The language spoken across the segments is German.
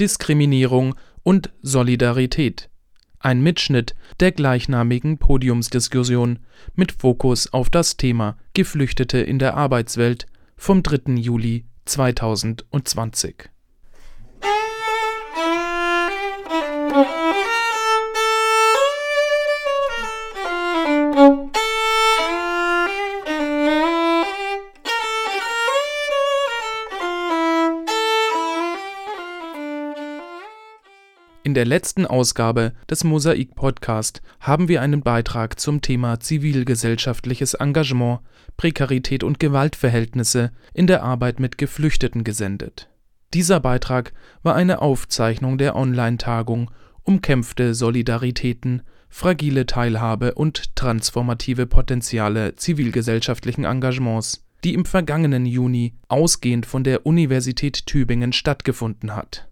Diskriminierung und Solidarität. Ein Mitschnitt der gleichnamigen Podiumsdiskussion mit Fokus auf das Thema Geflüchtete in der Arbeitswelt vom 3. Juli 2020. In der letzten Ausgabe des Mosaik Podcast haben wir einen Beitrag zum Thema zivilgesellschaftliches Engagement, Prekarität und Gewaltverhältnisse in der Arbeit mit Geflüchteten gesendet. Dieser Beitrag war eine Aufzeichnung der Online-Tagung Umkämpfte Solidaritäten, fragile Teilhabe und transformative Potenziale zivilgesellschaftlichen Engagements, die im vergangenen Juni ausgehend von der Universität Tübingen stattgefunden hat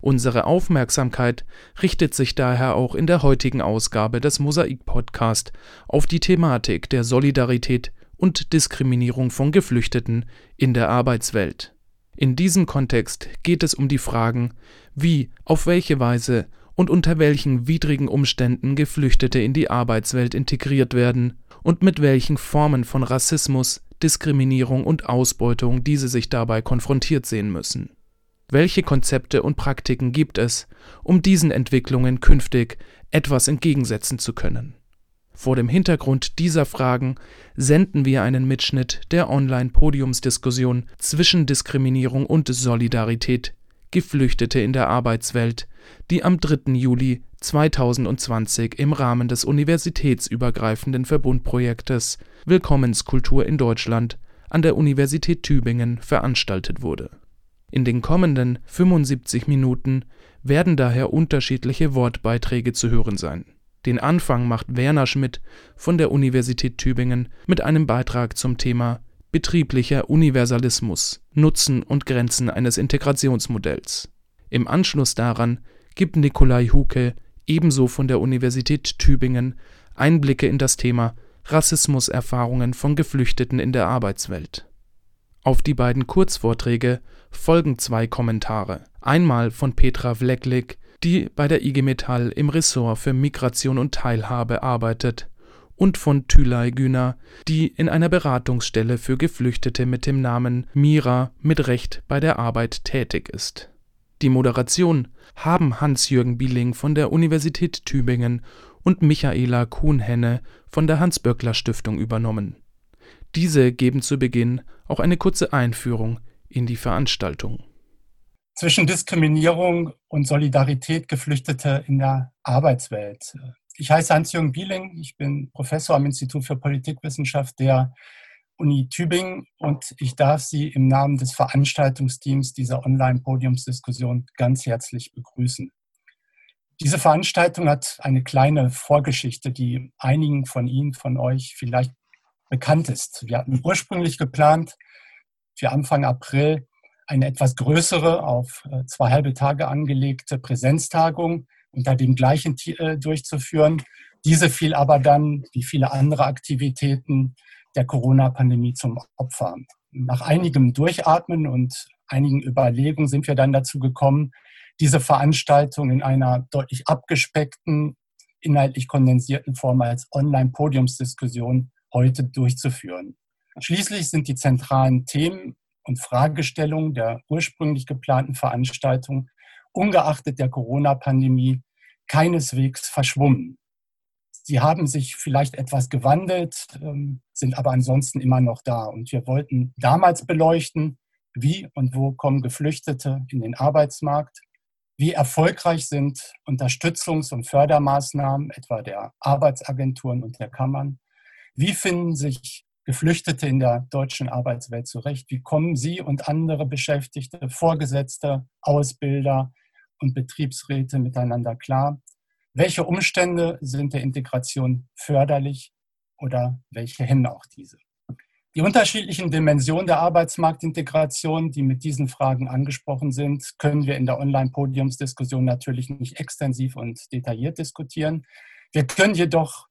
Unsere Aufmerksamkeit richtet sich daher auch in der heutigen Ausgabe des Mosaik-Podcast auf die Thematik der Solidarität und Diskriminierung von Geflüchteten in der Arbeitswelt. In diesem Kontext geht es um die Fragen, wie, auf welche Weise und unter welchen widrigen Umständen Geflüchtete in die Arbeitswelt integriert werden und mit welchen Formen von Rassismus, Diskriminierung und Ausbeutung diese sich dabei konfrontiert sehen müssen welche Konzepte und Praktiken gibt es, um diesen Entwicklungen künftig etwas entgegensetzen zu können? Vor dem Hintergrund dieser Fragen senden wir einen Mitschnitt der Online-Podiumsdiskussion zwischen Diskriminierung und Solidarität Geflüchtete in der Arbeitswelt, die am 3. Juli 2020 im Rahmen des universitätsübergreifenden Verbundprojektes Willkommenskultur in Deutschland an der Universität Tübingen veranstaltet wurde in den kommenden 75 Minuten werden daher unterschiedliche Wortbeiträge zu hören sein. Den Anfang macht Werner Schmidt von der Universität Tübingen mit einem Beitrag zum Thema Betrieblicher Universalismus, Nutzen und Grenzen eines Integrationsmodells. Im Anschluss daran gibt Nikolai Huke, ebenso von der Universität Tübingen, Einblicke in das Thema Rassismuserfahrungen von Geflüchteten in der Arbeitswelt. Auf die beiden Kurzvorträge folgen zwei Kommentare, einmal von Petra Vleklik, die bei der IG Metall im Ressort für Migration und Teilhabe arbeitet, und von Tülay Güner, die in einer Beratungsstelle für Geflüchtete mit dem Namen Mira mit Recht bei der Arbeit tätig ist. Die Moderation haben Hans-Jürgen Bieling von der Universität Tübingen und Michaela Kuhnhenne von der Hans-Böckler-Stiftung übernommen. Diese geben zu Beginn auch eine kurze Einführung in die Veranstaltung. Zwischen Diskriminierung und Solidarität Geflüchtete in der Arbeitswelt. Ich heiße Hans-Jürgen Bieling, ich bin Professor am Institut für Politikwissenschaft der Uni Tübingen und ich darf Sie im Namen des Veranstaltungsteams dieser Online-Podiumsdiskussion ganz herzlich begrüßen. Diese Veranstaltung hat eine kleine Vorgeschichte, die einigen von Ihnen, von euch vielleicht bekannt ist. Wir hatten ursprünglich geplant, für Anfang April eine etwas größere, auf äh, zwei halbe Tage angelegte Präsenztagung unter dem gleichen äh, durchzuführen. Diese fiel aber dann, wie viele andere Aktivitäten der Corona-Pandemie zum Opfer. Nach einigem Durchatmen und einigen Überlegungen sind wir dann dazu gekommen, diese Veranstaltung in einer deutlich abgespeckten, inhaltlich kondensierten Form als Online-Podiumsdiskussion heute durchzuführen. Schließlich sind die zentralen Themen und Fragestellungen der ursprünglich geplanten Veranstaltung ungeachtet der Corona-Pandemie keineswegs verschwommen. Sie haben sich vielleicht etwas gewandelt, ähm, sind aber ansonsten immer noch da. Und wir wollten damals beleuchten, wie und wo kommen Geflüchtete in den Arbeitsmarkt, wie erfolgreich sind Unterstützungs- und Fördermaßnahmen etwa der Arbeitsagenturen und der Kammern, wie finden sich Geflüchtete in der deutschen Arbeitswelt zurecht? Wie kommen Sie und andere Beschäftigte, Vorgesetzte, Ausbilder und Betriebsräte miteinander klar? Welche Umstände sind der Integration förderlich oder welche hemmen auch diese? Die unterschiedlichen Dimensionen der Arbeitsmarktintegration, die mit diesen Fragen angesprochen sind, können wir in der Online-Podiumsdiskussion natürlich nicht extensiv und detailliert diskutieren. Wir können jedoch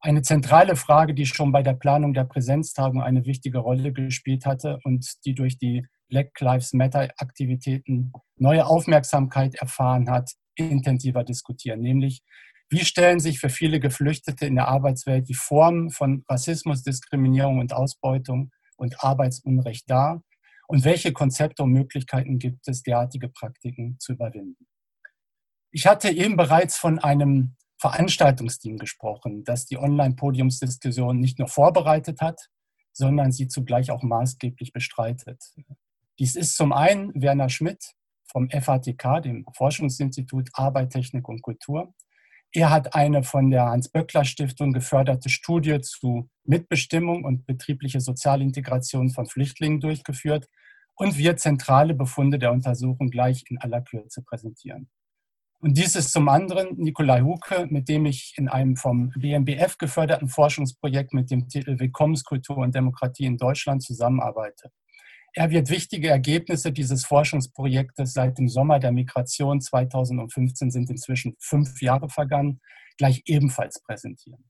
eine zentrale Frage, die schon bei der Planung der Präsenztagung eine wichtige Rolle gespielt hatte und die durch die Black Lives Matter-Aktivitäten neue Aufmerksamkeit erfahren hat, intensiver diskutieren. Nämlich, wie stellen sich für viele Geflüchtete in der Arbeitswelt die Formen von Rassismus, Diskriminierung und Ausbeutung und Arbeitsunrecht dar? Und welche Konzepte und Möglichkeiten gibt es, derartige Praktiken zu überwinden? Ich hatte eben bereits von einem Veranstaltungsteam gesprochen, das die Online-Podiumsdiskussion nicht nur vorbereitet hat, sondern sie zugleich auch maßgeblich bestreitet. Dies ist zum einen Werner Schmidt vom FATK, dem Forschungsinstitut Arbeit, Technik und Kultur. Er hat eine von der Hans-Böckler-Stiftung geförderte Studie zu Mitbestimmung und betriebliche Sozialintegration von Flüchtlingen durchgeführt und wird zentrale Befunde der Untersuchung gleich in aller Kürze präsentieren. Und dies ist zum anderen Nikolai Huke, mit dem ich in einem vom BMBF geförderten Forschungsprojekt mit dem Titel Willkommenskultur und Demokratie in Deutschland zusammenarbeite. Er wird wichtige Ergebnisse dieses Forschungsprojektes seit dem Sommer der Migration 2015 sind inzwischen fünf Jahre vergangen, gleich ebenfalls präsentieren.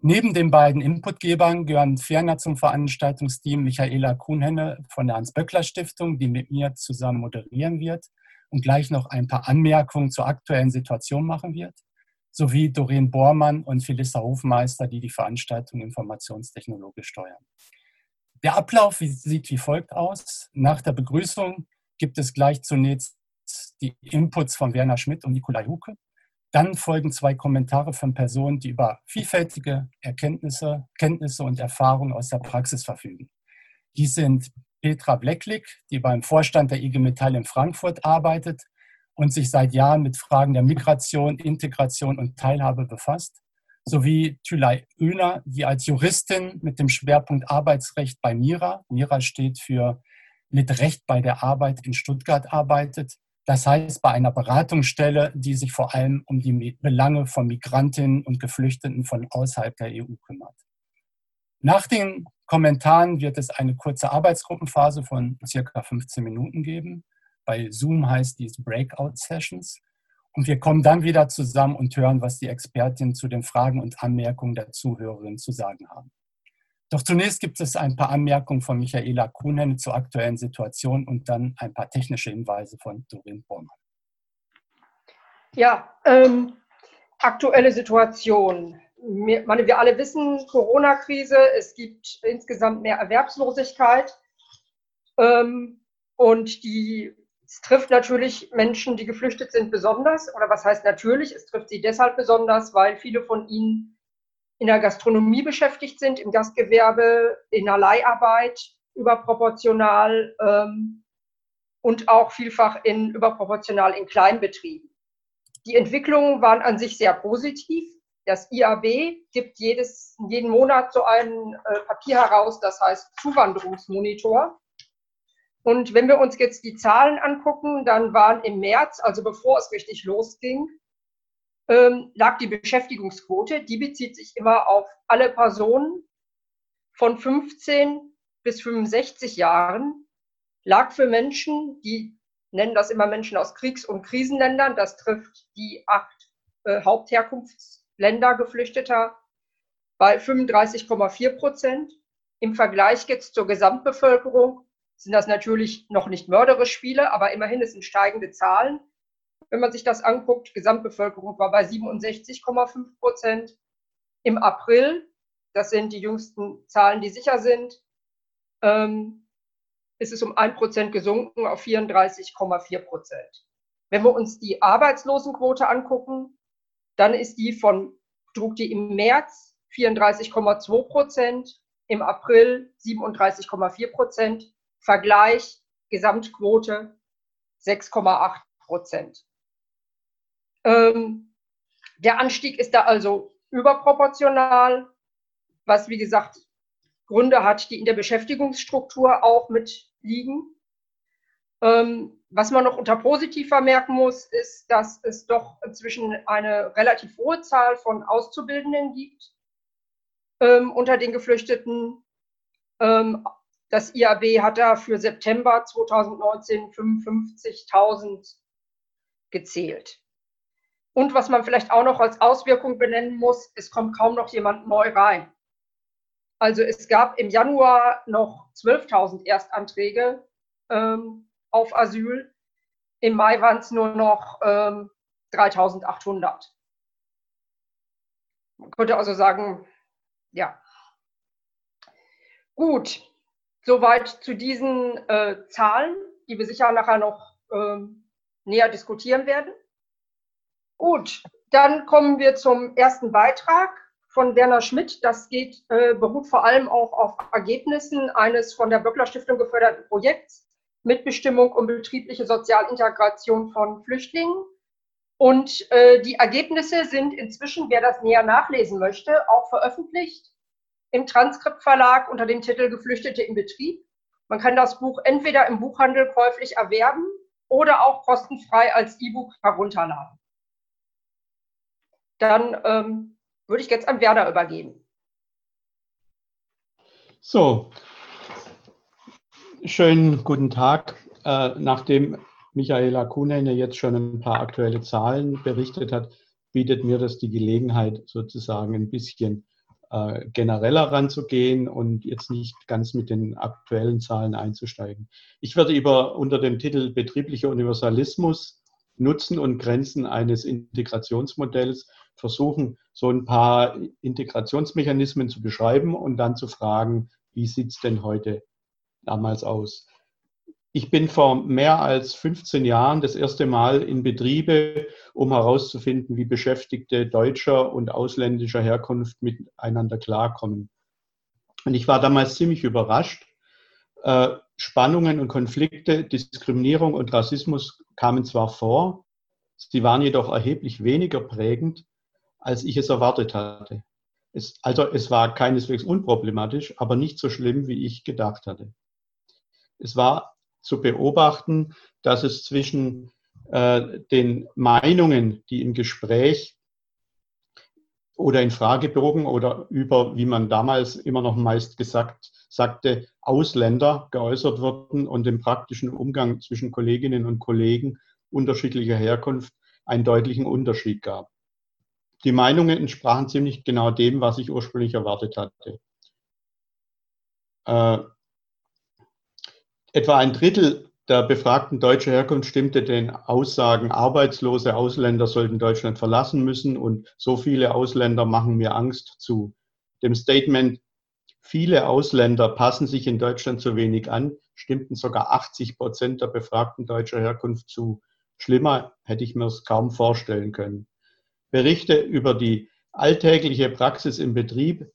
Neben den beiden Inputgebern gehören ferner zum Veranstaltungsteam Michaela Kuhnhenne von der Hans-Böckler-Stiftung, die mit mir zusammen moderieren wird, und gleich noch ein paar Anmerkungen zur aktuellen Situation machen wird, sowie Doreen Bormann und Phyllis Hofmeister, die die Veranstaltung informationstechnologisch steuern. Der Ablauf sieht wie folgt aus. Nach der Begrüßung gibt es gleich zunächst die Inputs von Werner Schmidt und Nikolai Huke. Dann folgen zwei Kommentare von Personen, die über vielfältige Erkenntnisse, Kenntnisse und Erfahrungen aus der Praxis verfügen. Dies sind Petra Blecklick, die beim Vorstand der IG Metall in Frankfurt arbeitet und sich seit Jahren mit Fragen der Migration, Integration und Teilhabe befasst, sowie Thülay Öner, die als Juristin mit dem Schwerpunkt Arbeitsrecht bei MIRA, MIRA steht für mit Recht bei der Arbeit in Stuttgart arbeitet. Das heißt, bei einer Beratungsstelle, die sich vor allem um die Belange von Migrantinnen und Geflüchteten von außerhalb der EU kümmert. Nach den Kommentaren wird es eine kurze Arbeitsgruppenphase von circa 15 Minuten geben. Bei Zoom heißt dies Breakout Sessions. Und wir kommen dann wieder zusammen und hören, was die Expertinnen zu den Fragen und Anmerkungen der Zuhörerinnen zu sagen haben. Doch zunächst gibt es ein paar Anmerkungen von Michaela Kuhnen zur aktuellen Situation und dann ein paar technische Hinweise von Dorin Bormann. Ja, ähm, aktuelle Situation meine, wir alle wissen, Corona-Krise, es gibt insgesamt mehr Erwerbslosigkeit. Ähm, und die, es trifft natürlich Menschen, die geflüchtet sind, besonders. Oder was heißt natürlich? Es trifft sie deshalb besonders, weil viele von ihnen in der Gastronomie beschäftigt sind, im Gastgewerbe, in der Leiharbeit, überproportional ähm, und auch vielfach in überproportional in Kleinbetrieben. Die Entwicklungen waren an sich sehr positiv. Das IAB gibt jedes, jeden Monat so ein äh, Papier heraus, das heißt Zuwanderungsmonitor. Und wenn wir uns jetzt die Zahlen angucken, dann waren im März, also bevor es richtig losging, ähm, lag die Beschäftigungsquote, die bezieht sich immer auf alle Personen von 15 bis 65 Jahren, lag für Menschen, die nennen das immer Menschen aus Kriegs- und Krisenländern, das trifft die acht äh, Hauptherkunfts Länder Geflüchteter bei 35,4 Prozent. Im Vergleich jetzt zur Gesamtbevölkerung sind das natürlich noch nicht mörderisch viele, aber immerhin es sind steigende Zahlen. Wenn man sich das anguckt, Gesamtbevölkerung war bei 67,5 Prozent. Im April, das sind die jüngsten Zahlen, die sicher sind, ähm, ist es um 1 Prozent gesunken auf 34,4 Prozent. Wenn wir uns die Arbeitslosenquote angucken, dann ist die von, trug die im März 34,2 Prozent, im April 37,4 Prozent, Vergleich Gesamtquote 6,8 Prozent. Ähm, der Anstieg ist da also überproportional, was wie gesagt Gründe hat, die in der Beschäftigungsstruktur auch mitliegen. Ähm, was man noch unter positiv vermerken muss, ist, dass es doch inzwischen eine relativ hohe Zahl von Auszubildenden gibt ähm, unter den Geflüchteten. Ähm, das IAB hat da für September 2019 55.000 gezählt. Und was man vielleicht auch noch als Auswirkung benennen muss, es kommt kaum noch jemand neu rein. Also es gab im Januar noch 12.000 Erstanträge ähm, auf Asyl. Im Mai waren es nur noch ähm, 3800. Man könnte also sagen, ja. Gut, soweit zu diesen äh, Zahlen, die wir sicher nachher noch ähm, näher diskutieren werden. Gut, dann kommen wir zum ersten Beitrag von Werner Schmidt. Das geht, äh, beruht vor allem auch auf Ergebnissen eines von der Böckler Stiftung geförderten Projekts Mitbestimmung und betriebliche Sozialintegration von Flüchtlingen. Und äh, die Ergebnisse sind inzwischen, wer das näher nachlesen möchte, auch veröffentlicht im Transkriptverlag unter dem Titel Geflüchtete im Betrieb. Man kann das Buch entweder im Buchhandel käuflich erwerben oder auch kostenfrei als E-Book herunterladen. Dann ähm, würde ich jetzt an Werder übergeben. So, schönen guten Tag. Äh, nachdem Michaela Kunene jetzt schon ein paar aktuelle Zahlen berichtet hat, bietet mir das die Gelegenheit, sozusagen ein bisschen äh, genereller ranzugehen und jetzt nicht ganz mit den aktuellen Zahlen einzusteigen. Ich werde über unter dem Titel Betrieblicher Universalismus Nutzen und Grenzen eines Integrationsmodells versuchen, so ein paar Integrationsmechanismen zu beschreiben und dann zu fragen, wie sieht es denn heute damals aus? Ich bin vor mehr als 15 Jahren das erste Mal in Betriebe, um herauszufinden, wie Beschäftigte deutscher und ausländischer Herkunft miteinander klarkommen. Und ich war damals ziemlich überrascht. Äh, Spannungen und Konflikte, Diskriminierung und Rassismus kamen zwar vor, sie waren jedoch erheblich weniger prägend, als ich es erwartet hatte. Es, also es war keineswegs unproblematisch, aber nicht so schlimm, wie ich gedacht hatte. Es war zu beobachten, dass es zwischen äh, den Meinungen, die im Gespräch oder in Fragebogen oder über, wie man damals immer noch meist gesagt sagte, Ausländer geäußert wurden und im praktischen Umgang zwischen Kolleginnen und Kollegen unterschiedlicher Herkunft einen deutlichen Unterschied gab. Die Meinungen entsprachen ziemlich genau dem, was ich ursprünglich erwartet hatte. Äh, Etwa ein Drittel der befragten deutscher Herkunft stimmte den Aussagen, arbeitslose Ausländer sollten Deutschland verlassen müssen und so viele Ausländer machen mir Angst zu. Dem Statement, viele Ausländer passen sich in Deutschland zu wenig an, stimmten sogar 80 Prozent der befragten deutscher Herkunft zu. Schlimmer hätte ich mir es kaum vorstellen können. Berichte über die alltägliche Praxis im Betrieb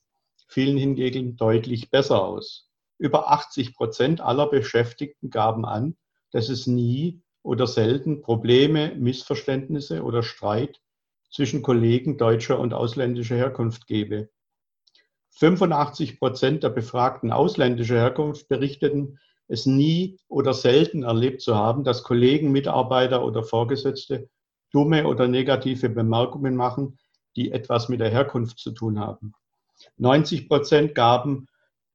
fielen hingegen deutlich besser aus. Über 80 Prozent aller Beschäftigten gaben an, dass es nie oder selten Probleme, Missverständnisse oder Streit zwischen Kollegen deutscher und ausländischer Herkunft gebe. 85 Prozent der befragten ausländischer Herkunft berichteten, es nie oder selten erlebt zu haben, dass Kollegen, Mitarbeiter oder Vorgesetzte dumme oder negative Bemerkungen machen, die etwas mit der Herkunft zu tun haben. 90 Prozent gaben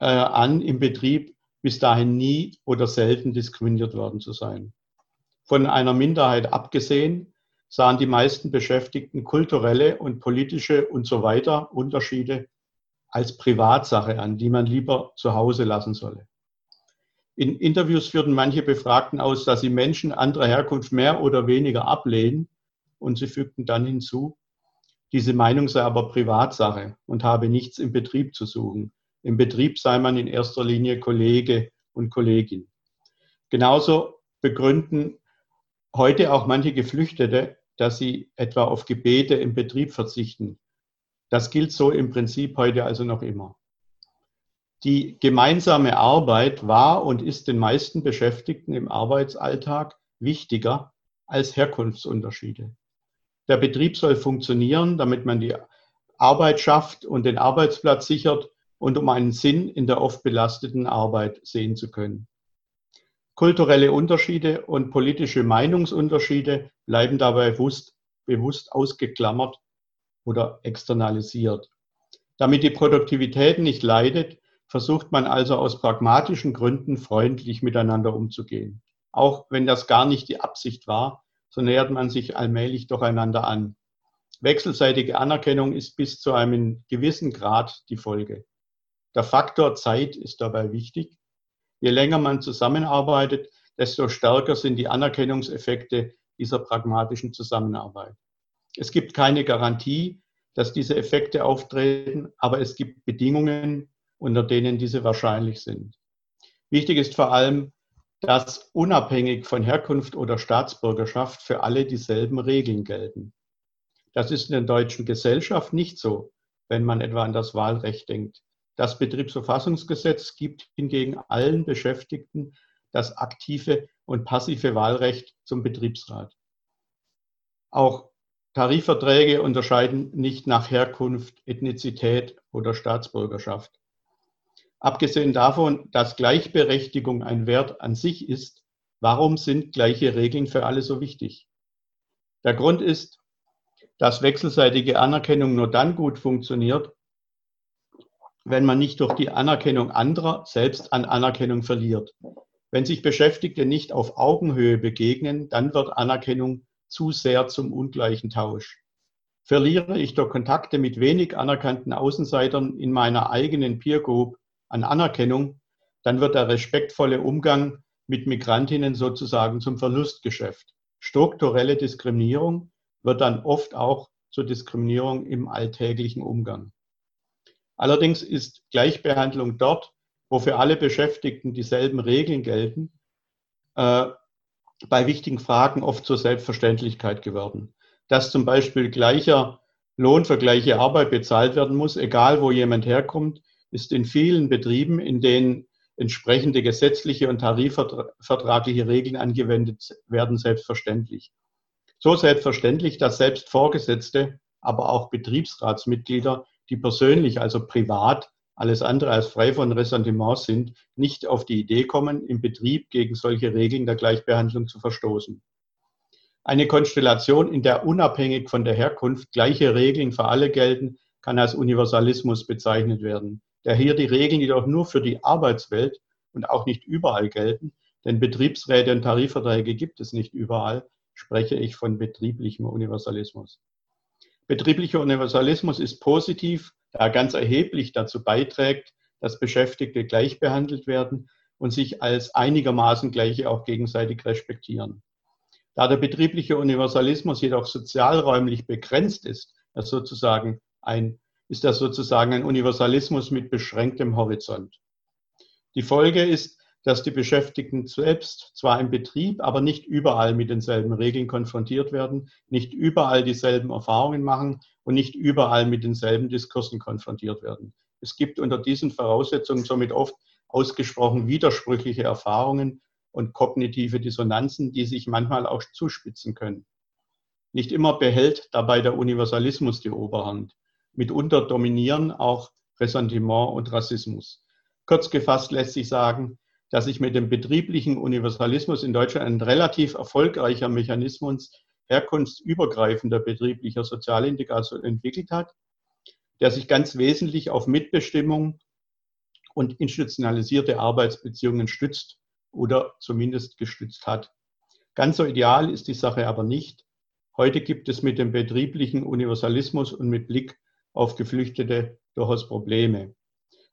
äh, an, im Betrieb bis dahin nie oder selten diskriminiert worden zu sein. Von einer Minderheit abgesehen sahen die meisten Beschäftigten kulturelle und politische und so weiter Unterschiede als Privatsache an, die man lieber zu Hause lassen solle. In Interviews führten manche Befragten aus, dass sie Menschen anderer Herkunft mehr oder weniger ablehnen und sie fügten dann hinzu, diese Meinung sei aber Privatsache und habe nichts im Betrieb zu suchen. Im Betrieb sei man in erster Linie Kollege und Kollegin. Genauso begründen heute auch manche Geflüchtete, dass sie etwa auf Gebete im Betrieb verzichten. Das gilt so im Prinzip heute also noch immer. Die gemeinsame Arbeit war und ist den meisten Beschäftigten im Arbeitsalltag wichtiger als Herkunftsunterschiede. Der Betrieb soll funktionieren, damit man die Arbeit schafft und den Arbeitsplatz sichert und um einen Sinn in der oft belasteten Arbeit sehen zu können. Kulturelle Unterschiede und politische Meinungsunterschiede bleiben dabei bewusst, bewusst ausgeklammert oder externalisiert. Damit die Produktivität nicht leidet, versucht man also aus pragmatischen Gründen freundlich miteinander umzugehen. Auch wenn das gar nicht die Absicht war, so nähert man sich allmählich doch einander an. Wechselseitige Anerkennung ist bis zu einem gewissen Grad die Folge. Der Faktor Zeit ist dabei wichtig. Je länger man zusammenarbeitet, desto stärker sind die Anerkennungseffekte dieser pragmatischen Zusammenarbeit. Es gibt keine Garantie, dass diese Effekte auftreten, aber es gibt Bedingungen, unter denen diese wahrscheinlich sind. Wichtig ist vor allem, dass unabhängig von Herkunft oder Staatsbürgerschaft für alle dieselben Regeln gelten. Das ist in der deutschen Gesellschaft nicht so, wenn man etwa an das Wahlrecht denkt. Das Betriebsverfassungsgesetz gibt hingegen allen Beschäftigten das aktive und passive Wahlrecht zum Betriebsrat. Auch Tarifverträge unterscheiden nicht nach Herkunft, Ethnizität oder Staatsbürgerschaft. Abgesehen davon, dass Gleichberechtigung ein Wert an sich ist, warum sind gleiche Regeln für alle so wichtig? Der Grund ist, dass wechselseitige Anerkennung nur dann gut funktioniert, wenn man nicht durch die Anerkennung anderer selbst an Anerkennung verliert. Wenn sich Beschäftigte nicht auf Augenhöhe begegnen, dann wird Anerkennung zu sehr zum ungleichen Tausch. Verliere ich durch Kontakte mit wenig anerkannten Außenseitern in meiner eigenen Peer Group an Anerkennung, dann wird der respektvolle Umgang mit Migrantinnen sozusagen zum Verlustgeschäft. Strukturelle Diskriminierung wird dann oft auch zur Diskriminierung im alltäglichen Umgang. Allerdings ist Gleichbehandlung dort, wo für alle Beschäftigten dieselben Regeln gelten, äh, bei wichtigen Fragen oft zur Selbstverständlichkeit geworden. Dass zum Beispiel gleicher Lohn für gleiche Arbeit bezahlt werden muss, egal wo jemand herkommt, ist in vielen Betrieben, in denen entsprechende gesetzliche und tarifvertragliche Regeln angewendet werden, selbstverständlich. So selbstverständlich, dass selbst Vorgesetzte, aber auch Betriebsratsmitglieder, die persönlich, also privat, alles andere als frei von Ressentiments sind, nicht auf die Idee kommen, im Betrieb gegen solche Regeln der Gleichbehandlung zu verstoßen. Eine Konstellation, in der unabhängig von der Herkunft gleiche Regeln für alle gelten, kann als Universalismus bezeichnet werden. Da hier die Regeln jedoch nur für die Arbeitswelt und auch nicht überall gelten, denn Betriebsräte und Tarifverträge gibt es nicht überall, spreche ich von betrieblichem Universalismus. Betrieblicher Universalismus ist positiv, da er ganz erheblich dazu beiträgt, dass Beschäftigte gleich behandelt werden und sich als einigermaßen gleiche auch gegenseitig respektieren. Da der betriebliche Universalismus jedoch sozialräumlich begrenzt ist, er sozusagen ein, ist er sozusagen ein Universalismus mit beschränktem Horizont. Die Folge ist, dass die Beschäftigten selbst zwar im Betrieb, aber nicht überall mit denselben Regeln konfrontiert werden, nicht überall dieselben Erfahrungen machen und nicht überall mit denselben Diskursen konfrontiert werden. Es gibt unter diesen Voraussetzungen somit oft ausgesprochen widersprüchliche Erfahrungen und kognitive Dissonanzen, die sich manchmal auch zuspitzen können. Nicht immer behält dabei der Universalismus die Oberhand. Mitunter dominieren auch Ressentiment und Rassismus. Kurz gefasst lässt sich sagen, dass sich mit dem betrieblichen Universalismus in Deutschland ein relativ erfolgreicher Mechanismus herkunftsübergreifender betrieblicher Sozialintegration entwickelt hat, der sich ganz wesentlich auf Mitbestimmung und institutionalisierte Arbeitsbeziehungen stützt oder zumindest gestützt hat. Ganz so ideal ist die Sache aber nicht. Heute gibt es mit dem betrieblichen Universalismus und mit Blick auf Geflüchtete durchaus Probleme.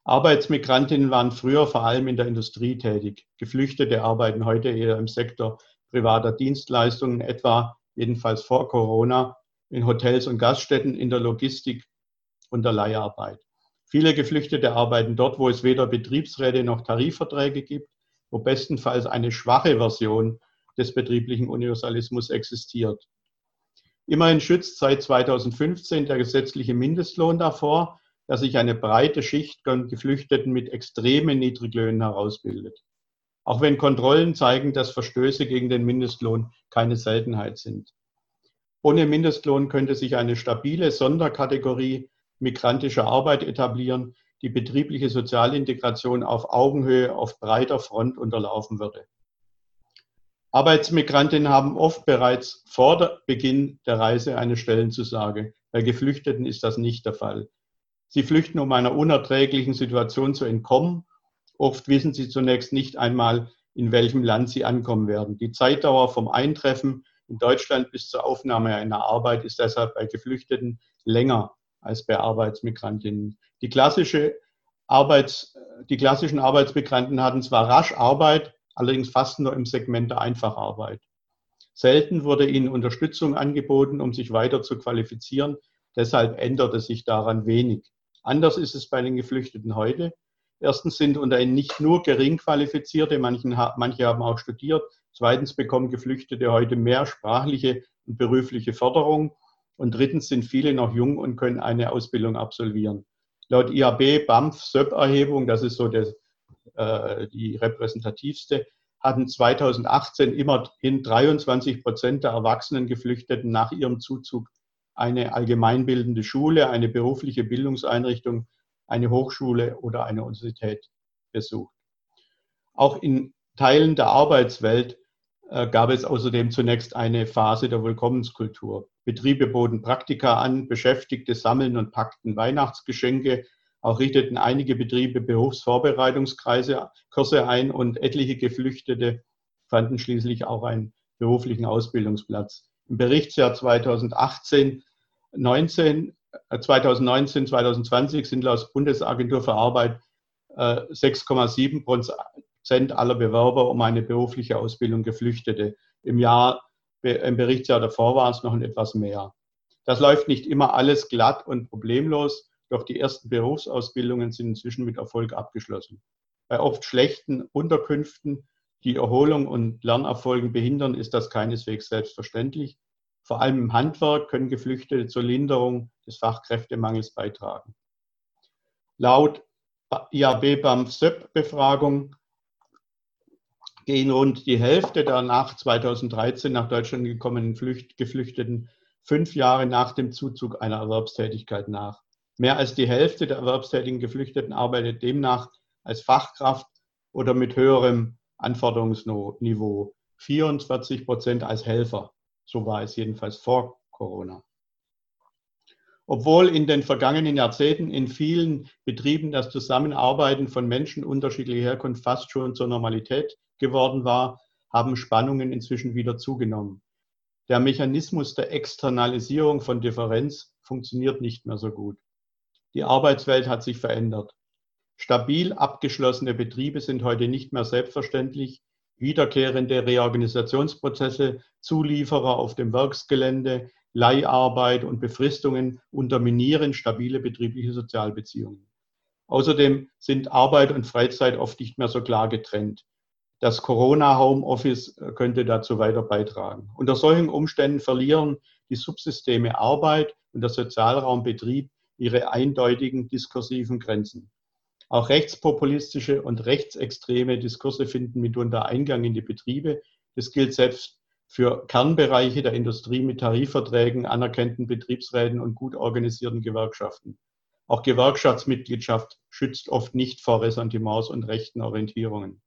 Arbeitsmigrantinnen waren früher vor allem in der Industrie tätig. Geflüchtete arbeiten heute eher im Sektor privater Dienstleistungen, etwa jedenfalls vor Corona, in Hotels und Gaststätten, in der Logistik und der Leiharbeit. Viele Geflüchtete arbeiten dort, wo es weder Betriebsräte noch Tarifverträge gibt, wo bestenfalls eine schwache Version des betrieblichen Universalismus existiert. Immerhin schützt seit 2015 der gesetzliche Mindestlohn davor, dass sich eine breite Schicht von Geflüchteten mit extremen Niedriglöhnen herausbildet. Auch wenn Kontrollen zeigen, dass Verstöße gegen den Mindestlohn keine Seltenheit sind. Ohne Mindestlohn könnte sich eine stabile Sonderkategorie migrantischer Arbeit etablieren, die betriebliche Sozialintegration auf Augenhöhe auf breiter Front unterlaufen würde. Arbeitsmigrantinnen haben oft bereits vor Beginn der Reise eine Stellenzusage. Bei Geflüchteten ist das nicht der Fall. Sie flüchten, um einer unerträglichen Situation zu entkommen. Oft wissen sie zunächst nicht einmal, in welchem Land sie ankommen werden. Die Zeitdauer vom Eintreffen in Deutschland bis zur Aufnahme einer Arbeit ist deshalb bei Geflüchteten länger als bei Arbeitsmigrantinnen. Die, klassische Arbeits, die klassischen Arbeitsmigranten hatten zwar rasch Arbeit, allerdings fast nur im Segment der Einfacharbeit. Selten wurde ihnen Unterstützung angeboten, um sich weiter zu qualifizieren. Deshalb änderte sich daran wenig. Anders ist es bei den Geflüchteten heute. Erstens sind unter ihnen nicht nur gering qualifizierte, manche haben auch studiert. Zweitens bekommen Geflüchtete heute mehr sprachliche und berufliche Förderung. Und drittens sind viele noch jung und können eine Ausbildung absolvieren. Laut IAB, BAMF, SÖP-Erhebung, das ist so das, äh, die repräsentativste, hatten 2018 immerhin 23 Prozent der erwachsenen Geflüchteten nach ihrem Zuzug eine allgemeinbildende Schule, eine berufliche Bildungseinrichtung, eine Hochschule oder eine Universität besucht. Auch in Teilen der Arbeitswelt äh, gab es außerdem zunächst eine Phase der Willkommenskultur. Betriebe boten Praktika an, Beschäftigte sammeln und packten Weihnachtsgeschenke auch richteten einige Betriebe Berufsvorbereitungskreise, Kurse ein und etliche Geflüchtete fanden schließlich auch einen beruflichen Ausbildungsplatz. Im Berichtsjahr 2018, 19, 2019, 2020 sind laut Bundesagentur für Arbeit 6,7 äh, Prozent aller Bewerber um eine berufliche Ausbildung Geflüchtete. Im Jahr, im Berichtsjahr davor war es noch etwas mehr. Das läuft nicht immer alles glatt und problemlos. Doch die ersten Berufsausbildungen sind inzwischen mit Erfolg abgeschlossen. Bei oft schlechten Unterkünften, die Erholung und Lernerfolgen behindern, ist das keineswegs selbstverständlich. Vor allem im Handwerk können Geflüchtete zur Linderung des Fachkräftemangels beitragen. Laut IAB BAMF SÖP Befragung gehen rund die Hälfte der nach 2013 nach Deutschland gekommenen Geflüchteten fünf Jahre nach dem Zuzug einer Erwerbstätigkeit nach. Mehr als die Hälfte der erwerbstätigen Geflüchteten arbeitet demnach als Fachkraft oder mit höherem Anforderungsniveau. 44 Prozent als Helfer. So war es jedenfalls vor Corona. Obwohl in den vergangenen Jahrzehnten in vielen Betrieben das Zusammenarbeiten von Menschen unterschiedlicher Herkunft fast schon zur Normalität geworden war, haben Spannungen inzwischen wieder zugenommen. Der Mechanismus der Externalisierung von Differenz funktioniert nicht mehr so gut. Die Arbeitswelt hat sich verändert. Stabil abgeschlossene Betriebe sind heute nicht mehr selbstverständlich. Wiederkehrende Reorganisationsprozesse, Zulieferer auf dem Werksgelände, Leiharbeit und Befristungen unterminieren stabile betriebliche Sozialbeziehungen. Außerdem sind Arbeit und Freizeit oft nicht mehr so klar getrennt. Das Corona-Homeoffice könnte dazu weiter beitragen. Unter solchen Umständen verlieren die Subsysteme Arbeit und der Sozialraum Betrieb ihre eindeutigen diskursiven Grenzen. Auch rechtspopulistische und rechtsextreme Diskurse finden mitunter Eingang in die Betriebe. Das gilt selbst für Kernbereiche der Industrie mit Tarifverträgen, anerkannten Betriebsräten und gut organisierten Gewerkschaften. Auch Gewerkschaftsmitgliedschaft schützt oft nicht vor Ressentiments und rechten Orientierungen.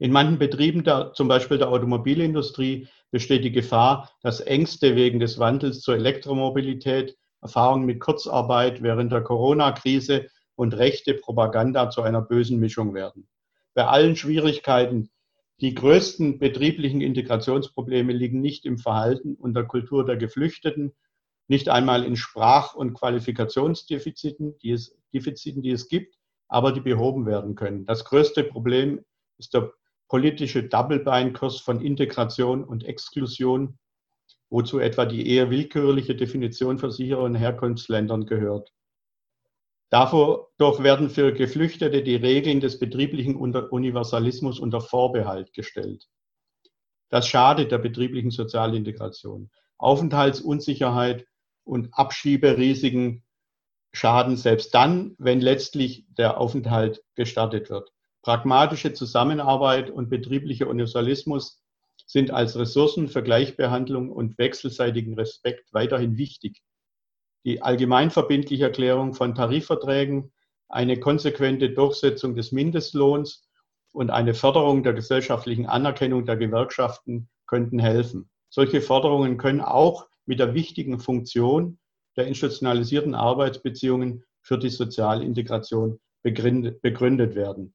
In manchen Betrieben, der, zum Beispiel der Automobilindustrie, besteht die Gefahr, dass Ängste wegen des Wandels zur Elektromobilität Erfahrungen mit Kurzarbeit während der Corona-Krise und rechte Propaganda zu einer bösen Mischung werden. Bei allen Schwierigkeiten, die größten betrieblichen Integrationsprobleme liegen nicht im Verhalten und der Kultur der Geflüchteten, nicht einmal in Sprach- und Qualifikationsdefiziten, die es, Defiziten, die es gibt, aber die behoben werden können. Das größte Problem ist der politische Double-Bein-Kurs von Integration und Exklusion, wozu etwa die eher willkürliche Definition von sicheren Herkunftsländern gehört. Davor werden für Geflüchtete die Regeln des betrieblichen Universalismus unter Vorbehalt gestellt. Das schadet der betrieblichen Sozialintegration. Aufenthaltsunsicherheit und Abschieberisiken schaden selbst dann, wenn letztlich der Aufenthalt gestartet wird. Pragmatische Zusammenarbeit und betrieblicher Universalismus sind als Ressourcen für Gleichbehandlung und wechselseitigen Respekt weiterhin wichtig. Die allgemeinverbindliche Erklärung von Tarifverträgen, eine konsequente Durchsetzung des Mindestlohns und eine Förderung der gesellschaftlichen Anerkennung der Gewerkschaften könnten helfen. Solche Forderungen können auch mit der wichtigen Funktion der institutionalisierten Arbeitsbeziehungen für die Sozialintegration begründet werden.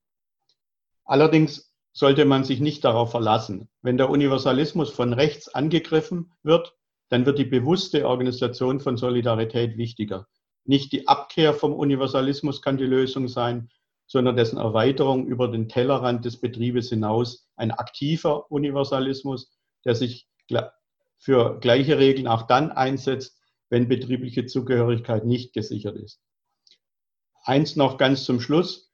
Allerdings sollte man sich nicht darauf verlassen. Wenn der Universalismus von rechts angegriffen wird, dann wird die bewusste Organisation von Solidarität wichtiger. Nicht die Abkehr vom Universalismus kann die Lösung sein, sondern dessen Erweiterung über den Tellerrand des Betriebes hinaus ein aktiver Universalismus, der sich für gleiche Regeln auch dann einsetzt, wenn betriebliche Zugehörigkeit nicht gesichert ist. Eins noch ganz zum Schluss.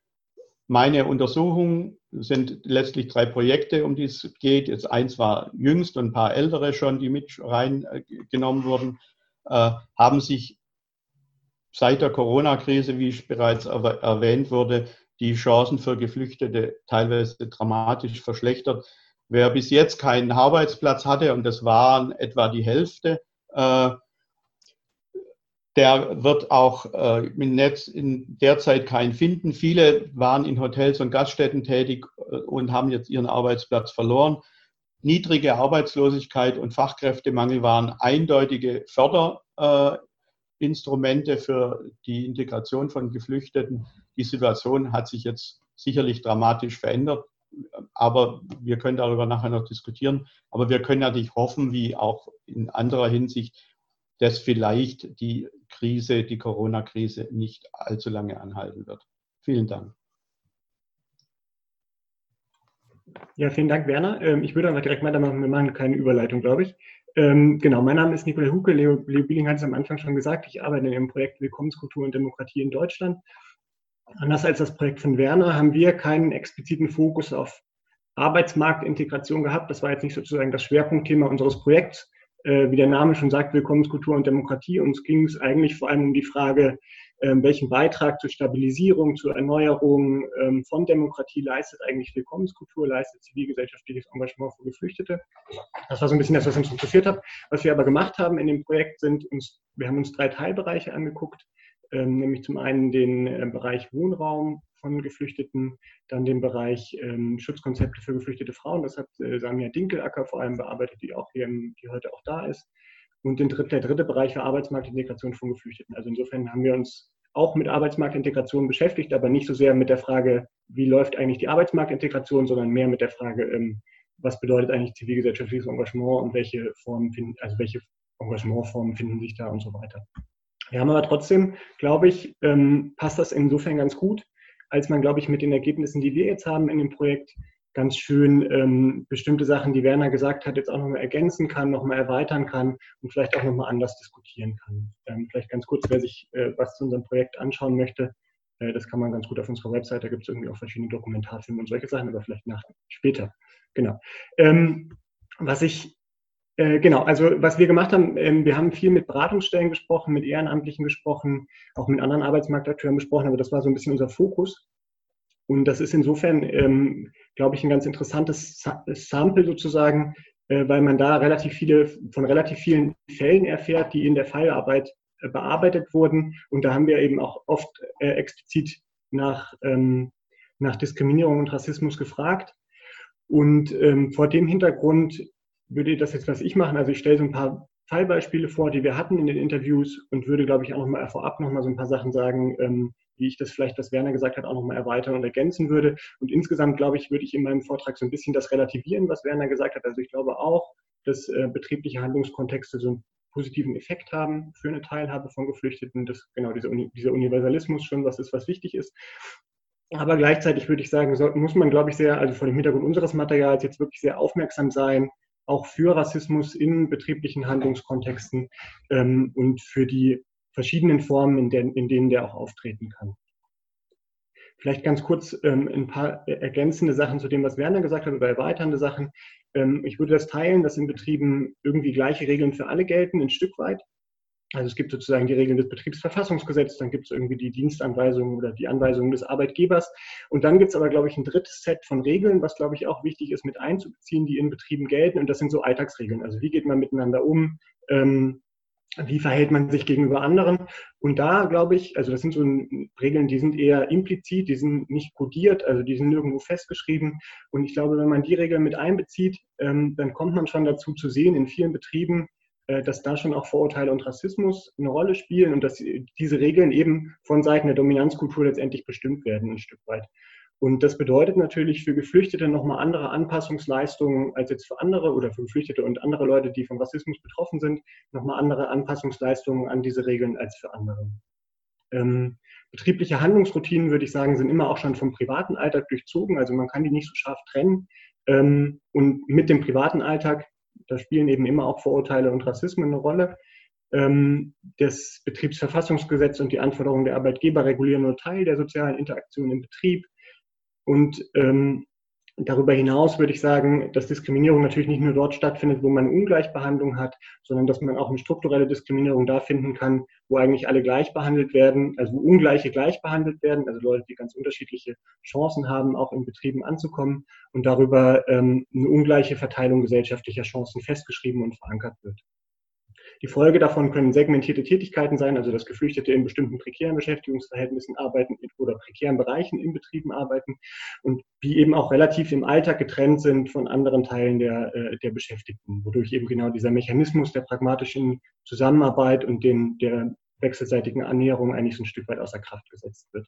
Meine Untersuchungen sind letztlich drei Projekte, um die es geht. Jetzt eins war jüngst und ein paar ältere schon, die mit reingenommen wurden, äh, haben sich seit der Corona-Krise, wie bereits erwähnt wurde, die Chancen für Geflüchtete teilweise dramatisch verschlechtert. Wer bis jetzt keinen Arbeitsplatz hatte, und das waren etwa die Hälfte, äh, der wird auch äh, im Netz in der Zeit keinen finden. Viele waren in Hotels und Gaststätten tätig äh, und haben jetzt ihren Arbeitsplatz verloren. Niedrige Arbeitslosigkeit und Fachkräftemangel waren eindeutige Förderinstrumente für die Integration von Geflüchteten. Die Situation hat sich jetzt sicherlich dramatisch verändert, aber wir können darüber nachher noch diskutieren. Aber wir können natürlich hoffen, wie auch in anderer Hinsicht, dass vielleicht die Krise, die Corona-Krise nicht allzu lange anhalten wird. Vielen Dank. Ja, vielen Dank, Werner. Ähm, ich würde einfach direkt weitermachen. Wir machen keine Überleitung, glaube ich. Ähm, genau, mein Name ist Nikolai Huke. Leo, Leo Bieling hat es am Anfang schon gesagt. Ich arbeite in dem Projekt Willkommenskultur und Demokratie in Deutschland. Anders als das Projekt von Werner haben wir keinen expliziten Fokus auf Arbeitsmarktintegration gehabt. Das war jetzt nicht sozusagen das Schwerpunktthema unseres Projekts, wie der Name schon sagt, Willkommenskultur und Demokratie. Uns ging es eigentlich vor allem um die Frage, ähm, welchen Beitrag zur Stabilisierung, zur Erneuerung ähm, von Demokratie leistet eigentlich Willkommenskultur, leistet zivilgesellschaftliches Engagement für Geflüchtete. Das war so ein bisschen das, was uns interessiert hat. Was wir aber gemacht haben in dem Projekt sind uns, wir haben uns drei Teilbereiche angeguckt, ähm, nämlich zum einen den äh, Bereich Wohnraum, von Geflüchteten, dann den Bereich ähm, Schutzkonzepte für geflüchtete Frauen. Das hat äh, Samia Dinkelacker vor allem bearbeitet, die, auch hier, die heute auch da ist. Und den der dritte Bereich war Arbeitsmarktintegration von Geflüchteten. Also insofern haben wir uns auch mit Arbeitsmarktintegration beschäftigt, aber nicht so sehr mit der Frage, wie läuft eigentlich die Arbeitsmarktintegration, sondern mehr mit der Frage, ähm, was bedeutet eigentlich zivilgesellschaftliches Engagement und welche Formen finden, also welche Engagementformen finden sich da und so weiter. Wir haben aber trotzdem, glaube ich, ähm, passt das insofern ganz gut, als man, glaube ich, mit den Ergebnissen, die wir jetzt haben in dem Projekt, ganz schön ähm, bestimmte Sachen, die Werner gesagt hat, jetzt auch nochmal ergänzen kann, nochmal erweitern kann und vielleicht auch nochmal anders diskutieren kann. Ähm, vielleicht ganz kurz, wer sich äh, was zu unserem Projekt anschauen möchte, äh, das kann man ganz gut auf unserer Website, da gibt es irgendwie auch verschiedene Dokumentarfilme und solche Sachen, aber vielleicht nach später. Genau. Ähm, was ich genau, also was wir gemacht haben, ähm, wir haben viel mit Beratungsstellen gesprochen, mit Ehrenamtlichen gesprochen, auch mit anderen Arbeitsmarktakteuren gesprochen, aber das war so ein bisschen unser Fokus. Und das ist insofern, ähm, glaube ich, ein ganz interessantes Sample sozusagen, äh, weil man da relativ viele, von relativ vielen Fällen erfährt, die in der Fallarbeit äh, bearbeitet wurden. Und da haben wir eben auch oft äh, explizit nach, ähm, nach Diskriminierung und Rassismus gefragt. Und vor dem Hintergrund würde das jetzt, was ich machen, also ich stelle so ein paar Fallbeispiele vor, die wir hatten in den Interviews und würde, glaube ich, auch nochmal vorab nochmal so ein paar Sachen sagen, ähm, wie ich das vielleicht, was Werner gesagt hat, auch nochmal erweitern und ergänzen würde. Und insgesamt, glaube ich, würde ich in meinem Vortrag so ein bisschen das relativieren, was Werner gesagt hat. Also ich glaube auch, dass äh, betriebliche Handlungskontexte so einen positiven Effekt haben für eine Teilhabe von Geflüchteten, dass genau dieser, dieser Universalismus schon was ist, was wichtig ist. Aber gleichzeitig würde ich sagen, muss man, glaube ich, sehr, also vor dem Hintergrund unseres Materials jetzt wirklich sehr aufmerksam sein, auch für Rassismus in betrieblichen Handlungskontexten ähm, und für die verschiedenen Formen, in, der, in, denen der auch auftreten kann. Vielleicht ganz kurz ähm, ein paar ergänzende Sachen zu dem, was Werner gesagt hat oder erweiternde Sachen. Ähm, ich würde das teilen, dass in Betrieben irgendwie gleiche Regeln für alle gelten, ein Stück weit. Also es gibt sozusagen die Regeln des Betriebsverfassungsgesetzes, dann gibt es irgendwie die Dienstanweisungen oder die Anweisungen des Arbeitgebers. Und dann gibt es aber, glaube ich, ein drittes Set von Regeln, was, glaube ich, auch wichtig ist mit einzubeziehen, die in Betrieben gelten. Und das sind so Alltagsregeln. Also wie geht man miteinander um? Ähm, wie verhält man sich gegenüber anderen? Und da glaube ich, also das sind so Regeln, die sind eher implizit, die sind nicht kodiert, also die sind nirgendwo festgeschrieben. Und ich glaube, wenn man die Regeln mit einbezieht, ähm, dann kommt man schon dazu zu sehen, in vielen Betrieben, dass da schon auch Vorurteile und Rassismus eine Rolle spielen und dass diese Regeln eben von Seiten der Dominanzkultur letztendlich bestimmt werden, ein Stück weit. Und das bedeutet natürlich für Geflüchtete nochmal andere Anpassungsleistungen als jetzt für andere oder für Geflüchtete und andere Leute, die von Rassismus betroffen sind, nochmal andere Anpassungsleistungen an diese Regeln als für andere. Ähm, betriebliche Handlungsroutinen, würde ich sagen, sind immer auch schon vom privaten Alltag durchzogen. Also man kann die nicht so scharf trennen. Ähm, und mit dem privaten Alltag, da spielen eben immer auch Vorurteile und Rassismen eine Rolle. Ähm, das Betriebsverfassungsgesetz und die Anforderungen der Arbeitgeber regulieren nur Teil der sozialen Interaktion im Betrieb. Und ähm, Darüber hinaus würde ich sagen, dass Diskriminierung natürlich nicht nur dort stattfindet, wo man Ungleichbehandlung hat, sondern dass man auch eine strukturelle Diskriminierung da finden kann, wo eigentlich alle gleich behandelt werden, also wo Ungleiche gleich behandelt werden, also Leute, die ganz unterschiedliche Chancen haben, auch in Betrieben anzukommen und darüber ähm, eine ungleiche Verteilung gesellschaftlicher Chancen festgeschrieben und verankert wird. Die Folge davon können segmentierte Tätigkeiten sein, also dass Geflüchtete in bestimmten prekären Beschäftigungsverhältnissen arbeiten oder prekären Bereichen in Betrieben arbeiten und die eben auch relativ im Alltag getrennt sind von anderen Teilen der, äh, der Beschäftigten, wodurch eben genau dieser Mechanismus der pragmatischen Zusammenarbeit und den, der wechselseitigen Annäherung eigentlich so ein Stück weit außer Kraft gesetzt wird.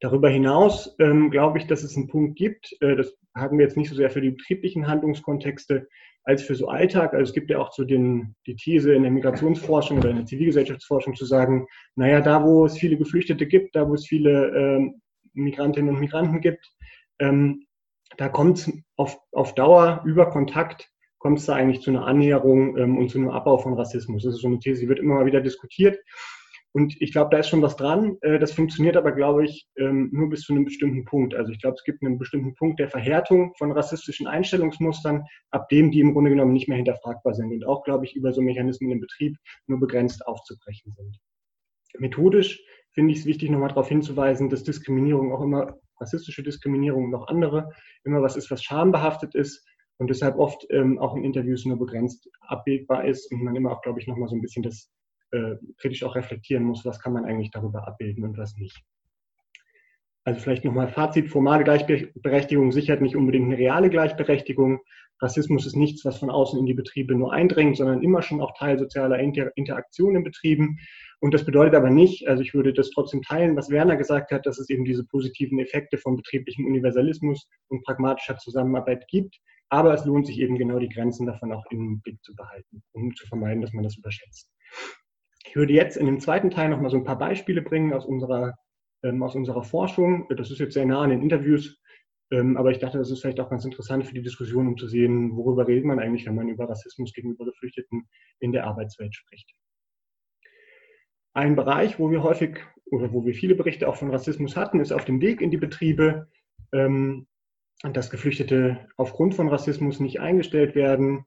Darüber hinaus ähm, glaube ich, dass es einen Punkt gibt, äh, das haben wir jetzt nicht so sehr für die betrieblichen Handlungskontexte, als für so Alltag. Also es gibt ja auch so den, die These in der Migrationsforschung oder in der Zivilgesellschaftsforschung zu sagen, naja, da wo es viele Geflüchtete gibt, da wo es viele ähm, Migrantinnen und Migranten gibt, ähm, da kommt es auf, auf Dauer über Kontakt, kommt es da eigentlich zu einer Annäherung ähm, und zu einem Abbau von Rassismus. Das ist so eine These, die wird immer mal wieder diskutiert. Und ich glaube, da ist schon was dran. Äh, das funktioniert aber, glaube ich, ähm, nur bis zu einem bestimmten Punkt. Also ich glaube, es gibt einen bestimmten Punkt der Verhärtung von rassistischen Einstellungsmustern, ab dem die im Grunde genommen nicht mehr hinterfragbar sind und auch, glaube ich, über so Mechanismen im Betrieb nur begrenzt aufzubrechen sind. Methodisch finde ich es wichtig, nochmal darauf hinzuweisen, dass Diskriminierung auch immer, rassistische Diskriminierung und noch andere, immer was ist, was schambehaftet ist und deshalb oft ähm, auch in Interviews nur begrenzt abbildbar ist und man immer auch, glaube ich, nochmal so ein bisschen das äh, kritisch auch reflektieren muss, was kann man eigentlich darüber abbilden und was nicht. Also vielleicht nochmal Fazit, formale Gleichberechtigung sichert nicht unbedingt eine reale Gleichberechtigung. Rassismus ist nichts, was von außen in die Betriebe nur eindringt, sondern immer schon auch Teil sozialer Inter Interaktion in Betrieben. Und das bedeutet aber nicht, also ich würde das trotzdem teilen, was Werner gesagt hat, dass es eben diese positiven Effekte von betrieblichem Universalismus und pragmatischer Zusammenarbeit gibt. Aber es lohnt sich eben genau die Grenzen davon auch im Blick zu behalten, um zu vermeiden, dass man das überschätzt. Ich würde jetzt in dem zweiten Teil noch mal so ein paar Beispiele bringen aus unserer, ähm, aus unserer Forschung. Das ist jetzt sehr nah an den Interviews, ähm, aber ich dachte, das ist vielleicht auch ganz interessant für die Diskussion, um zu sehen, worüber redet man eigentlich, wenn man über Rassismus gegenüber Geflüchteten in der Arbeitswelt spricht. Ein Bereich, wo wir häufig oder wo wir viele Berichte auch von Rassismus hatten, ist auf dem Weg in die Betriebe, ähm, dass Geflüchtete aufgrund von Rassismus nicht eingestellt werden,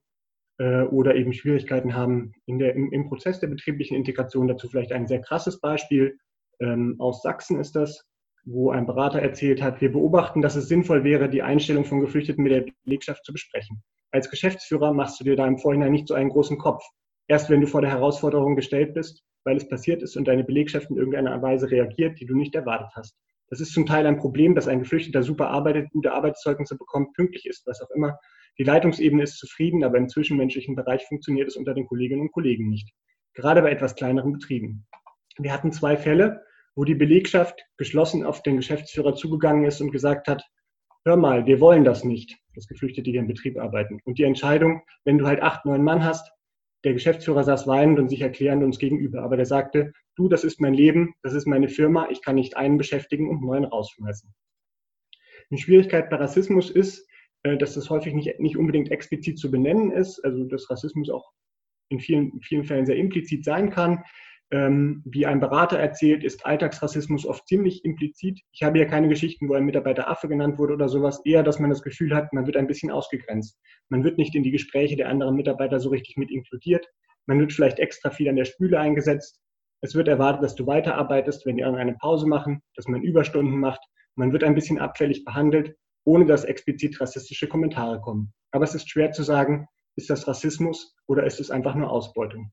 oder eben Schwierigkeiten haben in der, im, im, Prozess der betrieblichen Integration. Dazu vielleicht ein sehr krasses Beispiel. Ähm, aus Sachsen ist das, wo ein Berater erzählt hat, wir beobachten, dass es sinnvoll wäre, die Einstellung von Geflüchteten mit der Belegschaft zu besprechen. Als Geschäftsführer machst du dir da im Vorhinein nicht so einen großen Kopf. Erst wenn du vor der Herausforderung gestellt bist, weil es passiert ist und deine Belegschaft in irgendeiner Weise reagiert, die du nicht erwartet hast. Das ist zum Teil ein Problem, dass ein Geflüchteter super arbeitet, gute Arbeitszeugnisse bekommt, pünktlich ist, was auch immer. Die Leitungsebene ist zufrieden, aber im zwischenmenschlichen Bereich funktioniert es unter den Kolleginnen und Kollegen nicht. Gerade bei etwas kleineren Betrieben. Wir hatten zwei Fälle, wo die Belegschaft geschlossen auf den Geschäftsführer zugegangen ist und gesagt hat, hör mal, wir wollen das nicht, dass Geflüchtete hier im Betrieb arbeiten. Und die Entscheidung, wenn du halt acht, neun Mann hast, der Geschäftsführer saß weinend und sich erklärend uns gegenüber, aber der sagte, du, das ist mein Leben, das ist meine Firma, ich kann nicht einen beschäftigen und neun rausschmeißen. Eine Schwierigkeit bei Rassismus ist, dass das häufig nicht, nicht unbedingt explizit zu benennen ist, also dass Rassismus auch in vielen, vielen Fällen sehr implizit sein kann. Ähm, wie ein Berater erzählt, ist Alltagsrassismus oft ziemlich implizit. Ich habe hier keine Geschichten, wo ein Mitarbeiter Affe genannt wurde oder sowas, eher, dass man das Gefühl hat, man wird ein bisschen ausgegrenzt. Man wird nicht in die Gespräche der anderen Mitarbeiter so richtig mit inkludiert. Man wird vielleicht extra viel an der Spüle eingesetzt. Es wird erwartet, dass du weiterarbeitest, wenn die anderen eine Pause machen, dass man Überstunden macht. Man wird ein bisschen abfällig behandelt ohne dass explizit rassistische Kommentare kommen. Aber es ist schwer zu sagen, ist das Rassismus oder ist es einfach nur Ausbeutung?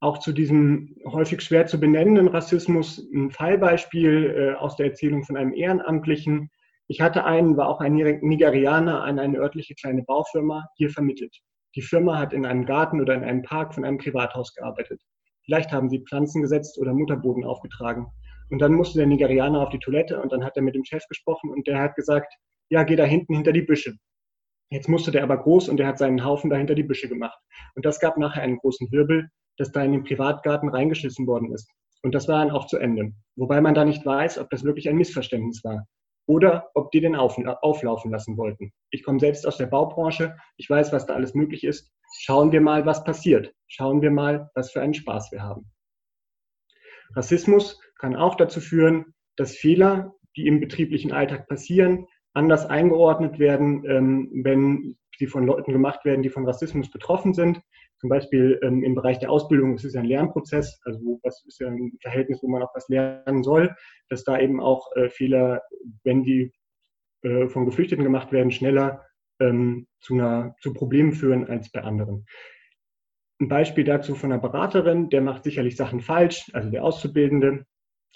Auch zu diesem häufig schwer zu benennenden Rassismus ein Fallbeispiel äh, aus der Erzählung von einem Ehrenamtlichen. Ich hatte einen, war auch ein Nigerianer, an eine örtliche kleine Baufirma hier vermittelt. Die Firma hat in einem Garten oder in einem Park von einem Privathaus gearbeitet. Vielleicht haben sie Pflanzen gesetzt oder Mutterboden aufgetragen. Und dann musste der Nigerianer auf die Toilette und dann hat er mit dem Chef gesprochen und der hat gesagt, ja, geh da hinten hinter die Büsche. Jetzt musste der aber groß und der hat seinen Haufen da hinter die Büsche gemacht. Und das gab nachher einen großen Wirbel, dass da in den Privatgarten reingeschissen worden ist. Und das war dann auch zu Ende. Wobei man da nicht weiß, ob das wirklich ein Missverständnis war oder ob die den auf, auflaufen lassen wollten. Ich komme selbst aus der Baubranche, ich weiß, was da alles möglich ist. Schauen wir mal, was passiert. Schauen wir mal, was für einen Spaß wir haben. Rassismus kann auch dazu führen, dass Fehler, die im betrieblichen Alltag passieren, anders eingeordnet werden, ähm, wenn sie von Leuten gemacht werden, die von Rassismus betroffen sind. Zum Beispiel ähm, im Bereich der Ausbildung, ist ja ein Lernprozess, also das ist ja ein Verhältnis, wo man auch was lernen soll, dass da eben auch äh, Fehler, wenn die äh, von Geflüchteten gemacht werden, schneller ähm, zu, einer, zu Problemen führen als bei anderen. Ein Beispiel dazu von einer Beraterin, der macht sicherlich Sachen falsch, also der Auszubildende.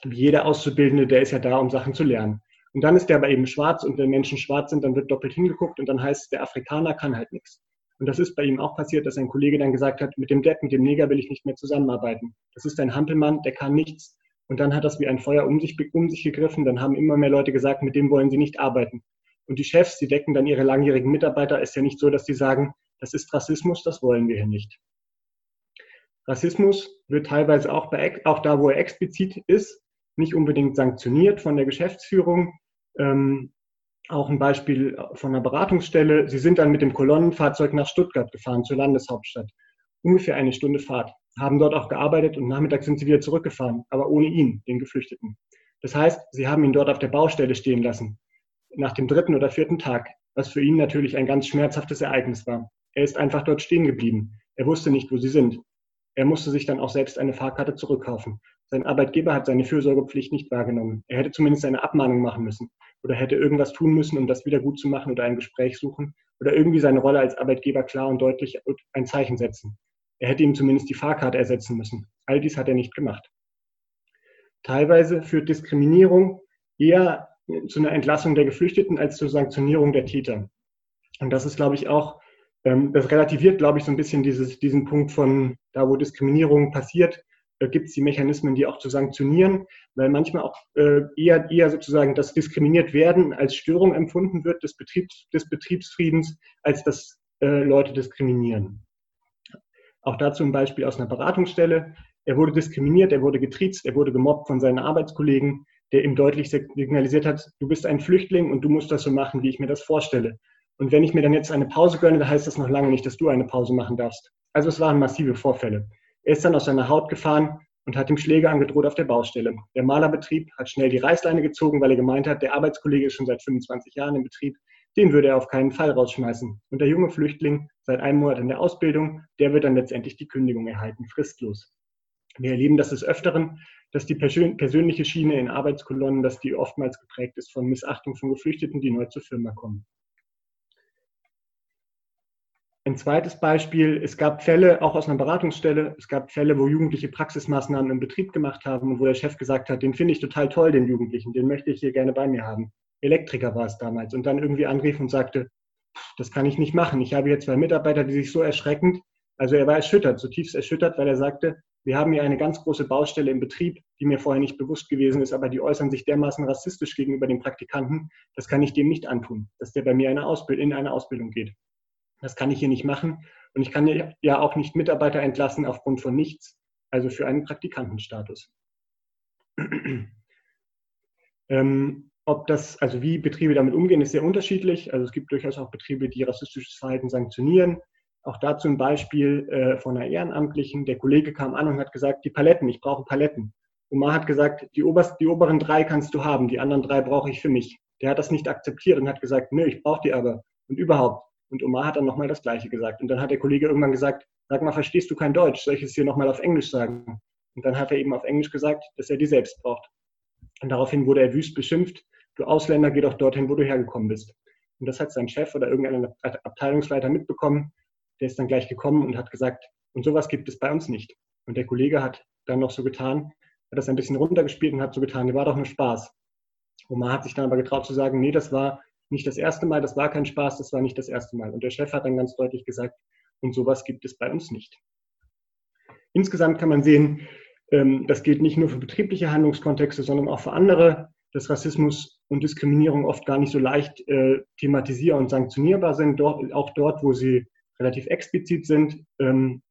Wie jeder Auszubildende, der ist ja da, um Sachen zu lernen. Und dann ist der aber eben schwarz und wenn Menschen schwarz sind, dann wird doppelt hingeguckt und dann heißt es, der Afrikaner kann halt nichts. Und das ist bei ihm auch passiert, dass ein Kollege dann gesagt hat, mit dem Depp, mit dem Neger will ich nicht mehr zusammenarbeiten. Das ist ein Hampelmann, der kann nichts. Und dann hat das wie ein Feuer um sich, um sich gegriffen. Dann haben immer mehr Leute gesagt, mit dem wollen sie nicht arbeiten. Und die Chefs, die decken dann ihre langjährigen Mitarbeiter, ist ja nicht so, dass die sagen, das ist Rassismus, das wollen wir hier nicht. Rassismus wird teilweise auch, bei, auch da, wo er explizit ist, nicht unbedingt sanktioniert von der Geschäftsführung, ähm, auch ein Beispiel von einer Beratungsstelle. Sie sind dann mit dem Kolonnenfahrzeug nach Stuttgart gefahren, zur Landeshauptstadt. Ungefähr eine Stunde Fahrt. Haben dort auch gearbeitet und nachmittags sind sie wieder zurückgefahren, aber ohne ihn, den Geflüchteten. Das heißt, sie haben ihn dort auf der Baustelle stehen lassen. Nach dem dritten oder vierten Tag, was für ihn natürlich ein ganz schmerzhaftes Ereignis war. Er ist einfach dort stehen geblieben. Er wusste nicht, wo sie sind. Er musste sich dann auch selbst eine Fahrkarte zurückkaufen. Sein Arbeitgeber hat seine Fürsorgepflicht nicht wahrgenommen. Er hätte zumindest eine Abmahnung machen müssen oder hätte irgendwas tun müssen, um das wieder gut zu machen oder ein Gespräch suchen oder irgendwie seine Rolle als Arbeitgeber klar und deutlich ein Zeichen setzen. Er hätte ihm zumindest die Fahrkarte ersetzen müssen. All dies hat er nicht gemacht. Teilweise führt Diskriminierung eher zu einer Entlassung der Geflüchteten als zur Sanktionierung der Täter. Und das ist, glaube ich, auch, das relativiert, glaube ich, so ein bisschen dieses, diesen Punkt von da, wo Diskriminierung passiert, gibt es die Mechanismen, die auch zu sanktionieren, weil manchmal auch äh, eher, eher sozusagen das diskriminiert werden als Störung empfunden wird des, Betriebs, des Betriebsfriedens, als dass äh, Leute diskriminieren. Auch dazu ein Beispiel aus einer Beratungsstelle. Er wurde diskriminiert, er wurde getriezt, er wurde gemobbt von seinen Arbeitskollegen, der ihm deutlich signalisiert hat, du bist ein Flüchtling und du musst das so machen, wie ich mir das vorstelle. Und wenn ich mir dann jetzt eine Pause gönne, dann heißt das noch lange nicht, dass du eine Pause machen darfst. Also es waren massive Vorfälle. Er ist dann aus seiner Haut gefahren und hat ihm Schläge angedroht auf der Baustelle. Der Malerbetrieb hat schnell die Reißleine gezogen, weil er gemeint hat, der Arbeitskollege ist schon seit 25 Jahren im Betrieb, den würde er auf keinen Fall rausschmeißen. Und der junge Flüchtling, seit einem Monat in der Ausbildung, der wird dann letztendlich die Kündigung erhalten, fristlos. Wir erleben das des Öfteren, dass die persönliche Schiene in Arbeitskolonnen, dass die oftmals geprägt ist von Missachtung von Geflüchteten, die neu zur Firma kommen. Ein zweites Beispiel, es gab Fälle, auch aus einer Beratungsstelle, es gab Fälle, wo Jugendliche Praxismaßnahmen im Betrieb gemacht haben und wo der Chef gesagt hat, den finde ich total toll, den Jugendlichen, den möchte ich hier gerne bei mir haben. Elektriker war es damals und dann irgendwie anrief und sagte, das kann ich nicht machen. Ich habe hier zwei Mitarbeiter, die sich so erschreckend, also er war erschüttert, zutiefst erschüttert, weil er sagte, wir haben hier eine ganz große Baustelle im Betrieb, die mir vorher nicht bewusst gewesen ist, aber die äußern sich dermaßen rassistisch gegenüber den Praktikanten, das kann ich dem nicht antun, dass der bei mir eine in eine Ausbildung geht. Das kann ich hier nicht machen. Und ich kann ja auch nicht Mitarbeiter entlassen aufgrund von nichts, also für einen Praktikantenstatus. ähm, ob das, also wie Betriebe damit umgehen, ist sehr unterschiedlich. Also es gibt durchaus auch Betriebe, die rassistisches Verhalten sanktionieren. Auch dazu ein Beispiel äh, von einer Ehrenamtlichen. Der Kollege kam an und hat gesagt, die Paletten, ich brauche Paletten. Omar hat gesagt, die, oberst, die oberen drei kannst du haben, die anderen drei brauche ich für mich. Der hat das nicht akzeptiert und hat gesagt, nö, ich brauche die aber. Und überhaupt, und Omar hat dann nochmal das Gleiche gesagt. Und dann hat der Kollege irgendwann gesagt, sag mal, verstehst du kein Deutsch? Soll ich es hier nochmal auf Englisch sagen? Und dann hat er eben auf Englisch gesagt, dass er die selbst braucht. Und daraufhin wurde er wüst beschimpft, du Ausländer, geh doch dorthin, wo du hergekommen bist. Und das hat sein Chef oder irgendein Abteilungsleiter mitbekommen. Der ist dann gleich gekommen und hat gesagt, und sowas gibt es bei uns nicht. Und der Kollege hat dann noch so getan, hat das ein bisschen runtergespielt und hat so getan, der war doch nur Spaß. Omar hat sich dann aber getraut zu sagen, nee, das war nicht das erste Mal, das war kein Spaß, das war nicht das erste Mal. Und der Chef hat dann ganz deutlich gesagt, und sowas gibt es bei uns nicht. Insgesamt kann man sehen, ähm, das gilt nicht nur für betriebliche Handlungskontexte, sondern auch für andere, dass Rassismus und Diskriminierung oft gar nicht so leicht äh, thematisierbar und sanktionierbar sind, auch dort, wo sie relativ explizit sind. Ähm,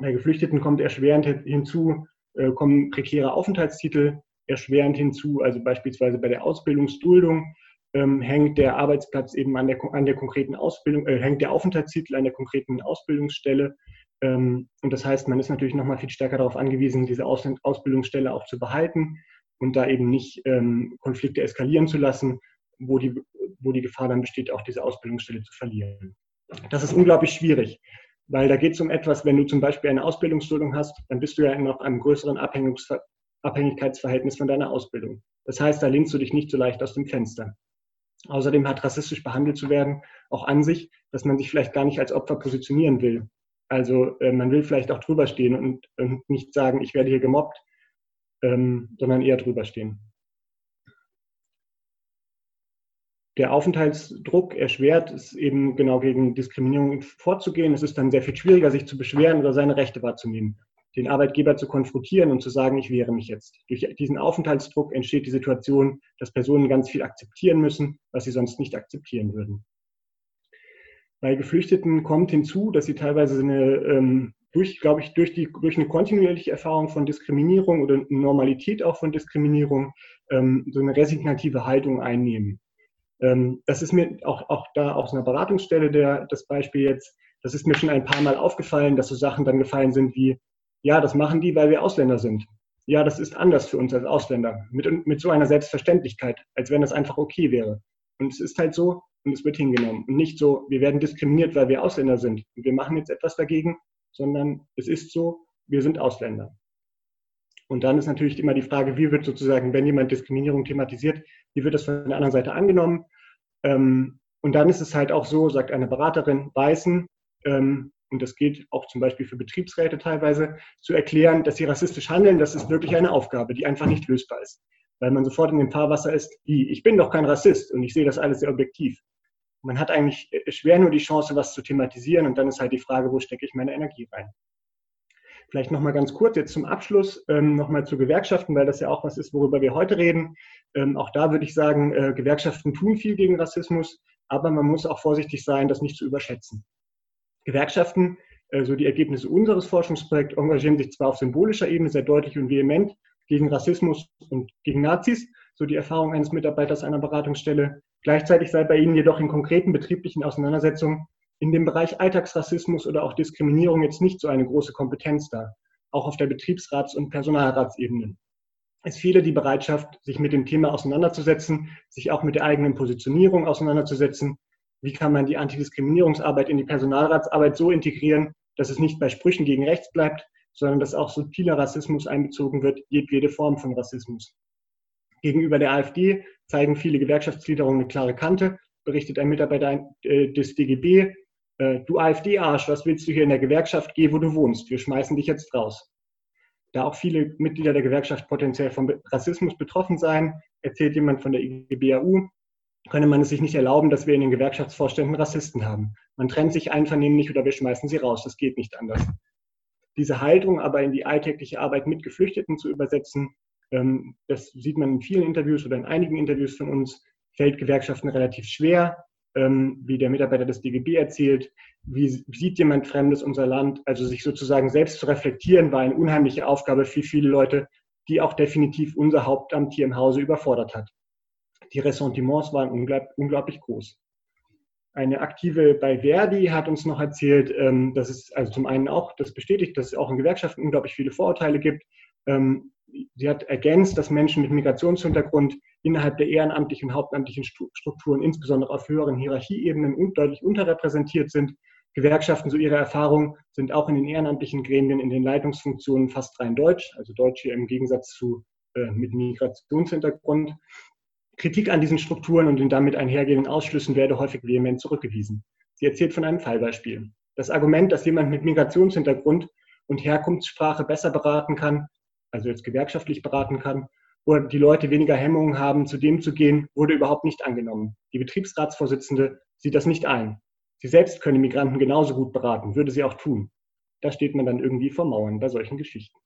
bei Geflüchteten kommt erschwerend hinzu, äh, kommen prekäre Aufenthaltstitel erschwerend hinzu, also beispielsweise bei der Ausbildungsduldung ähm, hängt der Arbeitsplatz eben an der, an der konkreten Ausbildung, äh, hängt der Aufenthaltstitel an der konkreten Ausbildungsstelle. Ähm, und das heißt, man ist natürlich nochmal viel stärker darauf angewiesen, diese Aus Ausbildungsstelle auch zu behalten und da eben nicht ähm, Konflikte eskalieren zu lassen, wo die, wo die Gefahr dann besteht, auch diese Ausbildungsstelle zu verlieren. Das ist unglaublich schwierig, weil da geht es um etwas, wenn du zum Beispiel eine Ausbildungsduldung hast, dann bist du ja in noch einem größeren Abhängigkeitsverhältnis von deiner Ausbildung. Das heißt, da lehnst du dich nicht so leicht aus dem Fenster. Außerdem hat rassistisch behandelt zu werden auch an sich, dass man sich vielleicht gar nicht als Opfer positionieren will. Also äh, man will vielleicht auch drüber stehen und, und, nicht sagen, ich werde hier gemobbt, ähm, sondern eher drüber stehen. Der Aufenthaltsdruck erschwert es eben genau gegen Diskriminierung vorzugehen. Es ist dann sehr viel schwieriger, sich zu beschweren oder seine Rechte wahrzunehmen den Arbeitgeber zu konfrontieren und zu sagen, ich wehre mich jetzt. Durch diesen Aufenthaltsdruck entsteht die Situation, dass Personen ganz viel akzeptieren müssen, was sie sonst nicht akzeptieren würden. Bei Geflüchteten kommt hinzu, dass sie teilweise eine, ähm, durch, glaube ich, durch, die, durch eine kontinuierliche Erfahrung von Diskriminierung oder Normalität auch von Diskriminierung ähm, so eine resignative Haltung einnehmen. Ähm, das ist mir auch, auch da aus einer Beratungsstelle der, das Beispiel jetzt, das ist mir schon ein paar Mal aufgefallen, dass so Sachen dann gefallen sind wie, ja, das machen die, weil wir Ausländer sind. Ja, das ist anders für uns als Ausländer. Mit, mit so einer Selbstverständlichkeit, als wenn das einfach okay wäre. Und es ist halt so und es wird hingenommen. Und nicht so, wir werden diskriminiert, weil wir Ausländer sind. Und wir machen jetzt etwas dagegen, sondern es ist so, wir sind Ausländer. Und dann ist natürlich immer die Frage, wie wird sozusagen, wenn jemand Diskriminierung thematisiert, wie wird das von der anderen Seite angenommen? Ähm, und dann ist es halt auch so, sagt eine Beraterin, Weißen ähm, und das gilt auch zum Beispiel für Betriebsräte teilweise, zu erklären, dass sie rassistisch handeln, das ist wirklich eine Aufgabe, die einfach nicht lösbar ist. Weil man sofort in dem Fahrwasser ist, wie, ich bin doch kein Rassist und ich sehe das alles sehr objektiv. Man hat eigentlich schwer nur die Chance, was zu thematisieren und dann ist halt die Frage, wo stecke ich meine Energie rein. Vielleicht nochmal ganz kurz jetzt zum Abschluss ähm, nochmal zu Gewerkschaften, weil das ja auch was ist, worüber wir heute reden. Ähm, auch da würde ich sagen, äh, Gewerkschaften tun viel gegen Rassismus, aber man muss auch vorsichtig sein, das nicht zu überschätzen. Gewerkschaften, so also die Ergebnisse unseres Forschungsprojekts, engagieren sich zwar auf symbolischer Ebene sehr deutlich und vehement gegen Rassismus und gegen Nazis, so die Erfahrung eines Mitarbeiters einer Beratungsstelle. Gleichzeitig sei bei ihnen jedoch in konkreten betrieblichen Auseinandersetzungen in dem Bereich Alltagsrassismus oder auch Diskriminierung jetzt nicht so eine große Kompetenz da, auch auf der Betriebsrats- und Personalratsebene. Es fehle die Bereitschaft, sich mit dem Thema auseinanderzusetzen, sich auch mit der eigenen Positionierung auseinanderzusetzen, wie kann man die Antidiskriminierungsarbeit in die Personalratsarbeit so integrieren, dass es nicht bei Sprüchen gegen rechts bleibt, sondern dass auch subtiler Rassismus einbezogen wird, jedwede Form von Rassismus. Gegenüber der AfD zeigen viele Gewerkschaftsgliederungen eine klare Kante, berichtet ein Mitarbeiter äh, des DGB, äh, du AfD-Arsch, was willst du hier in der Gewerkschaft? Geh, wo du wohnst. Wir schmeißen dich jetzt raus. Da auch viele Mitglieder der Gewerkschaft potenziell von Rassismus betroffen seien, erzählt jemand von der IGBAU, könne man es sich nicht erlauben, dass wir in den Gewerkschaftsvorständen Rassisten haben. Man trennt sich einvernehmlich oder wir schmeißen sie raus. Das geht nicht anders. Diese Haltung aber in die alltägliche Arbeit mit Geflüchteten zu übersetzen, ähm, das sieht man in vielen Interviews oder in einigen Interviews von uns, fällt Gewerkschaften relativ schwer, ähm, wie der Mitarbeiter des DGB erzählt. Wie sieht jemand Fremdes unser Land? Also sich sozusagen selbst zu reflektieren, war eine unheimliche Aufgabe für viele Leute, die auch definitiv unser Hauptamt hier im Hause überfordert hat die Ressentiments waren unglaublich groß. Eine Aktive bei Verdi hat uns noch erzählt, ähm, dass es also zum einen auch das bestätigt, dass es auch in Gewerkschaften unglaublich viele Vorurteile gibt. Ähm, sie hat ergänzt, dass Menschen mit Migrationshintergrund innerhalb der ehrenamtlichen und hauptamtlichen Strukturen, insbesondere auf höheren Hierarchieebenen, deutlich unterrepräsentiert sind. Gewerkschaften, so ihre Erfahrung, sind auch in den ehrenamtlichen Gremien, in den Leitungsfunktionen fast rein deutsch, also Deutsch hier im Gegensatz zu äh, mit Migrationshintergrund. Kritik an diesen Strukturen und den damit einhergehenden Ausschlüssen werde häufig vehement zurückgewiesen. Sie erzählt von einem Fallbeispiel. Das Argument, dass jemand mit Migrationshintergrund und Herkunftssprache besser beraten kann, also jetzt gewerkschaftlich beraten kann, oder die Leute weniger Hemmungen haben, zu dem zu gehen, wurde überhaupt nicht angenommen. Die Betriebsratsvorsitzende sieht das nicht ein. Sie selbst könne Migranten genauso gut beraten, würde sie auch tun. Da steht man dann irgendwie vor Mauern bei solchen Geschichten.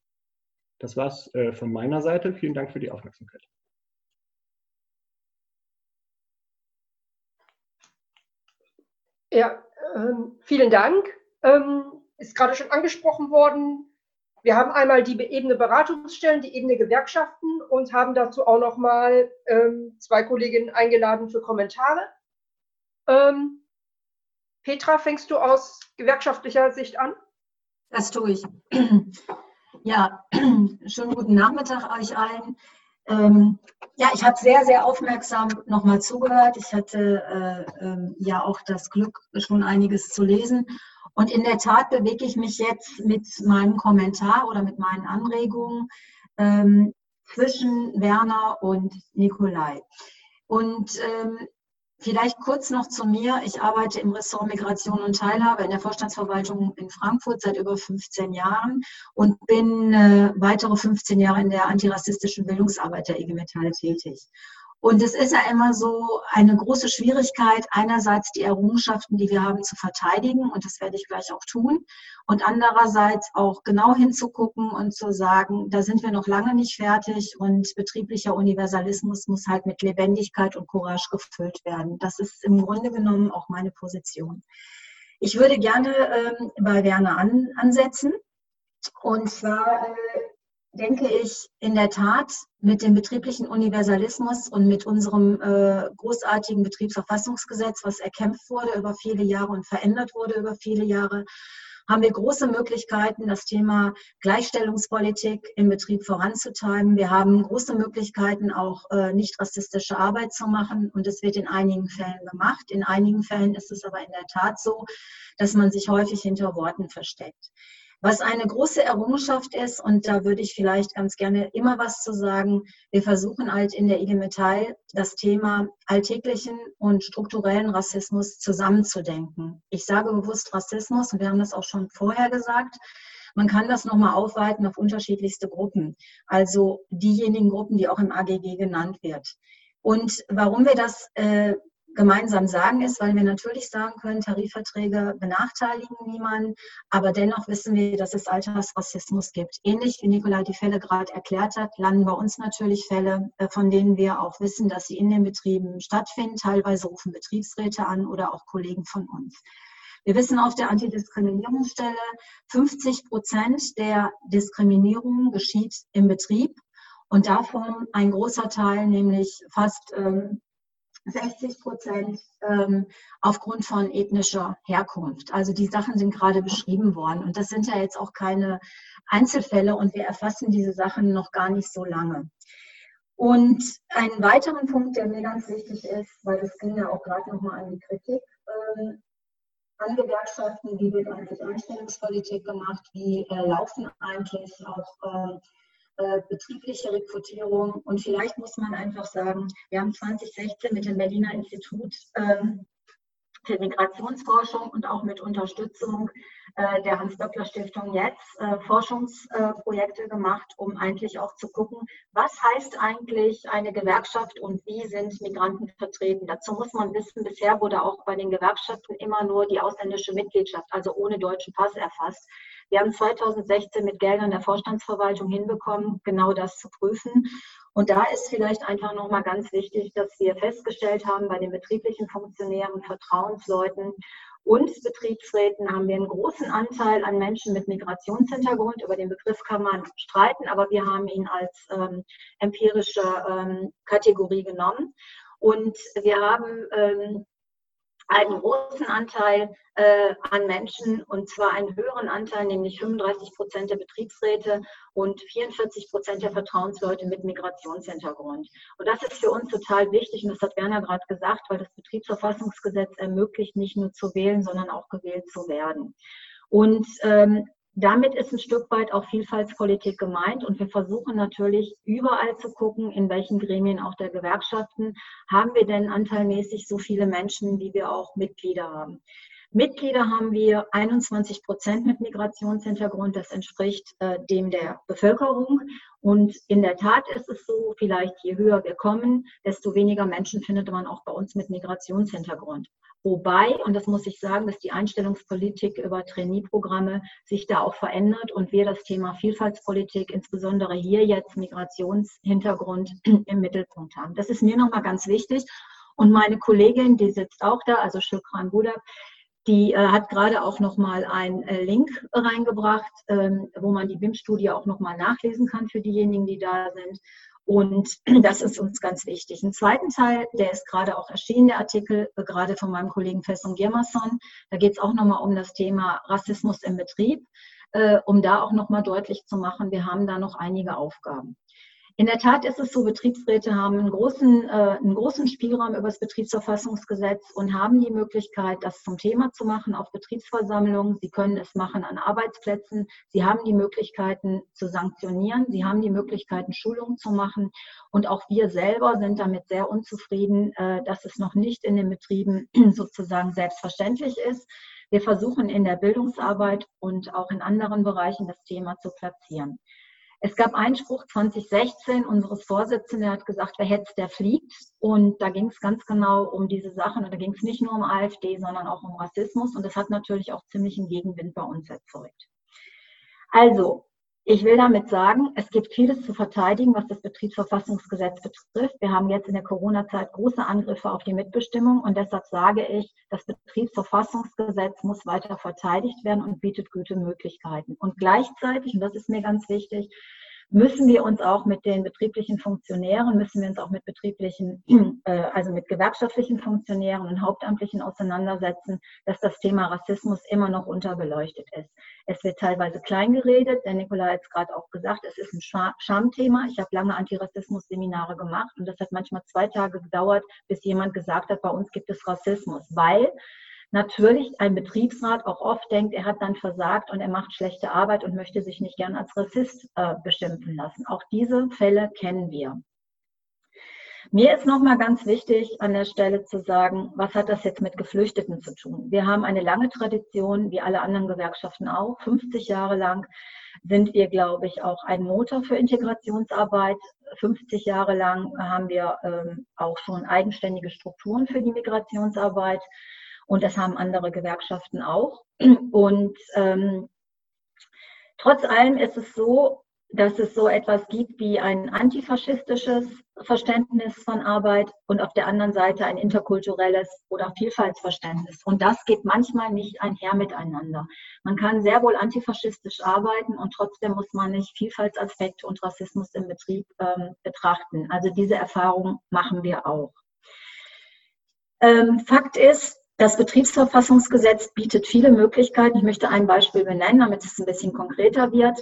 Das war's äh, von meiner Seite. Vielen Dank für die Aufmerksamkeit. Ja, ähm, vielen Dank. Ähm, ist gerade schon angesprochen worden, wir haben einmal die Ebene Beratungsstellen, die Ebene Gewerkschaften und haben dazu auch noch mal ähm, zwei Kolleginnen eingeladen für Kommentare. Ähm, Petra, fängst du aus gewerkschaftlicher Sicht an? Das tue ich. Ja, schönen guten Nachmittag euch allen. Ähm, ja, ich habe sehr, sehr aufmerksam nochmal zugehört. Ich hatte äh, äh, ja auch das Glück, schon einiges zu lesen. Und in der Tat bewege ich mich jetzt mit meinem Kommentar oder mit meinen Anregungen ähm, zwischen Werner und Nikolai. Und ähm, Vielleicht kurz noch zu mir. Ich arbeite im Ressort Migration und Teilhabe in der Vorstandsverwaltung in Frankfurt seit über 15 Jahren und bin äh, weitere 15 Jahre in der antirassistischen Bildungsarbeit der IG Metall tätig. Und es ist ja immer so eine große Schwierigkeit, einerseits die Errungenschaften, die wir haben, zu verteidigen, und das werde ich gleich auch tun, und andererseits auch genau hinzugucken und zu sagen, da sind wir noch lange nicht fertig und betrieblicher Universalismus muss halt mit Lebendigkeit und Courage gefüllt werden. Das ist im Grunde genommen auch meine Position. Ich würde gerne ähm, bei Werner an, ansetzen. Und zwar äh, denke ich, in der Tat mit dem betrieblichen Universalismus und mit unserem äh, großartigen Betriebsverfassungsgesetz, was erkämpft wurde über viele Jahre und verändert wurde über viele Jahre, haben wir große Möglichkeiten, das Thema Gleichstellungspolitik im Betrieb voranzutreiben. Wir haben große Möglichkeiten, auch äh, nicht rassistische Arbeit zu machen. Und es wird in einigen Fällen gemacht. In einigen Fällen ist es aber in der Tat so, dass man sich häufig hinter Worten versteckt. Was eine große Errungenschaft ist, und da würde ich vielleicht ganz gerne immer was zu sagen, wir versuchen halt in der IG Metall das Thema alltäglichen und strukturellen Rassismus zusammenzudenken. Ich sage bewusst Rassismus, und wir haben das auch schon vorher gesagt, man kann das nochmal aufweiten auf unterschiedlichste Gruppen, also diejenigen Gruppen, die auch im AGG genannt wird. Und warum wir das äh, gemeinsam sagen ist, weil wir natürlich sagen können, Tarifverträge benachteiligen niemanden, aber dennoch wissen wir, dass es Altersrassismus gibt. Ähnlich wie Nikolai die Fälle gerade erklärt hat, landen bei uns natürlich Fälle, äh, von denen wir auch wissen, dass sie in den Betrieben stattfinden. Teilweise rufen Betriebsräte an oder auch Kollegen von uns. Wir wissen auf der Antidiskriminierungsstelle, 50 Prozent der Diskriminierung geschieht im Betrieb und davon ein großer Teil, nämlich fast ähm, 60 Prozent ähm, aufgrund von ethnischer Herkunft. Also die Sachen sind gerade beschrieben worden. Und das sind ja jetzt auch keine Einzelfälle und wir erfassen diese Sachen noch gar nicht so lange. Und einen weiteren Punkt, der mir ganz wichtig ist, weil das ging ja auch gerade nochmal an die Kritik, ähm, an Gewerkschaften, wie wird eigentlich Einstellungspolitik gemacht, wie äh, laufen eigentlich auch äh, äh, betriebliche Rekrutierung. Und vielleicht muss man einfach sagen, wir haben 2016 mit dem Berliner Institut ähm, für Migrationsforschung und auch mit Unterstützung äh, der Hans-Böckler-Stiftung jetzt äh, Forschungsprojekte gemacht, um eigentlich auch zu gucken, was heißt eigentlich eine Gewerkschaft und wie sind Migranten vertreten. Dazu muss man wissen, bisher wurde auch bei den Gewerkschaften immer nur die ausländische Mitgliedschaft, also ohne deutschen Pass erfasst. Wir haben 2016 mit Geldern der Vorstandsverwaltung hinbekommen, genau das zu prüfen. Und da ist vielleicht einfach nochmal ganz wichtig, dass wir festgestellt haben, bei den betrieblichen Funktionären, Vertrauensleuten und Betriebsräten haben wir einen großen Anteil an Menschen mit Migrationshintergrund. Über den Begriff kann man streiten, aber wir haben ihn als ähm, empirische ähm, Kategorie genommen. Und wir haben ähm, einen großen Anteil äh, an Menschen und zwar einen höheren Anteil, nämlich 35 Prozent der Betriebsräte und 44 Prozent der Vertrauensleute mit Migrationshintergrund. Und das ist für uns total wichtig und das hat Werner gerade gesagt, weil das Betriebsverfassungsgesetz ermöglicht, nicht nur zu wählen, sondern auch gewählt zu werden. Und ähm, damit ist ein Stück weit auch Vielfaltspolitik gemeint und wir versuchen natürlich überall zu gucken, in welchen Gremien auch der Gewerkschaften haben wir denn anteilmäßig so viele Menschen, wie wir auch Mitglieder haben. Mitglieder haben wir 21 Prozent mit Migrationshintergrund. Das entspricht äh, dem der Bevölkerung. Und in der Tat ist es so, vielleicht je höher wir kommen, desto weniger Menschen findet man auch bei uns mit Migrationshintergrund. Wobei, und das muss ich sagen, dass die Einstellungspolitik über Trainee-Programme sich da auch verändert und wir das Thema Vielfaltspolitik, insbesondere hier jetzt Migrationshintergrund im Mittelpunkt haben. Das ist mir nochmal ganz wichtig. Und meine Kollegin, die sitzt auch da, also Shukran Budak, Die äh, hat gerade auch nochmal einen äh, Link reingebracht, ähm, wo man die BIM-Studie auch nochmal nachlesen kann für diejenigen, die da sind. Und das ist uns ganz wichtig. Ein zweiten Teil, der ist gerade auch erschienen, der Artikel, äh, gerade von meinem Kollegen Fesson Girmasson. Da geht es auch nochmal um das Thema Rassismus im Betrieb, äh, um da auch nochmal deutlich zu machen, wir haben da noch einige Aufgaben. In der Tat ist es so, Betriebsräte haben einen großen, äh, einen großen Spielraum über das Betriebsverfassungsgesetz und haben die Möglichkeit, das zum Thema zu machen auf Betriebsversammlungen. Sie können es machen an Arbeitsplätzen. Sie haben die Möglichkeiten zu sanktionieren. Sie haben die Möglichkeiten, Schulungen zu machen. Und auch wir selber sind damit sehr unzufrieden, äh, dass es noch nicht in den Betrieben sozusagen selbstverständlich ist. Wir versuchen in der Bildungsarbeit und auch in anderen Bereichen das Thema zu platzieren. Es gab Einspruch 2016 unseres Vorsitzenden, der hat gesagt, wer hetzt, der fliegt. Und da ging es ganz genau um diese Sachen. Und da ging es nicht nur um AfD, sondern auch um Rassismus. Und das hat natürlich auch ziemlich einen Gegenwind bei uns erzeugt. Also, ich will damit sagen, es gibt vieles zu verteidigen, was das Betriebsverfassungsgesetz betrifft. Wir haben jetzt in der Corona-Zeit große Angriffe auf die Mitbestimmung und deshalb sage ich, das Betriebsverfassungsgesetz muss weiter verteidigt werden und bietet gute Möglichkeiten. Und gleichzeitig, und das ist mir ganz wichtig, müssen wir uns auch mit den betrieblichen Funktionären, müssen wir uns auch mit betrieblichen, äh, also mit gewerkschaftlichen Funktionären und Hauptamtlichen auseinandersetzen, dass das Thema Rassismus immer noch unterbeleuchtet ist. Es wird teilweise klein geredet, der Nikola hat es gerade auch gesagt, es ist ein Schamthema. Ich habe lange Antirassismus-Seminare gemacht und das hat manchmal zwei Tage gedauert, bis jemand gesagt hat, bei uns gibt es Rassismus, weil natürlich ein Betriebsrat auch oft denkt, er hat dann versagt und er macht schlechte Arbeit und möchte sich nicht gern als Rassist äh, beschimpfen lassen. Auch diese Fälle kennen wir. Mir ist nochmal ganz wichtig an der Stelle zu sagen, was hat das jetzt mit Geflüchteten zu tun? Wir haben eine lange Tradition, wie alle anderen Gewerkschaften auch. 50 Jahre lang sind wir, glaube ich, auch ein Motor für Integrationsarbeit. 50 Jahre lang haben wir ähm, auch schon eigenständige Strukturen für die Migrationsarbeit. Und das haben andere Gewerkschaften auch. Und ähm, trotz allem ist es so, dass es so etwas gibt wie ein antifaschistisches Verständnis von Arbeit und auf der anderen Seite ein interkulturelles oder Vielfaltsverständnis. Und das geht manchmal nicht einher miteinander. Man kann sehr wohl antifaschistisch arbeiten und trotzdem muss man nicht Vielfaltsaspekte und Rassismus im Betrieb ähm, betrachten. Also diese Erfahrung machen wir auch. Ähm, Fakt ist, das Betriebsverfassungsgesetz bietet viele Möglichkeiten. Ich möchte ein Beispiel benennen, damit es ein bisschen konkreter wird.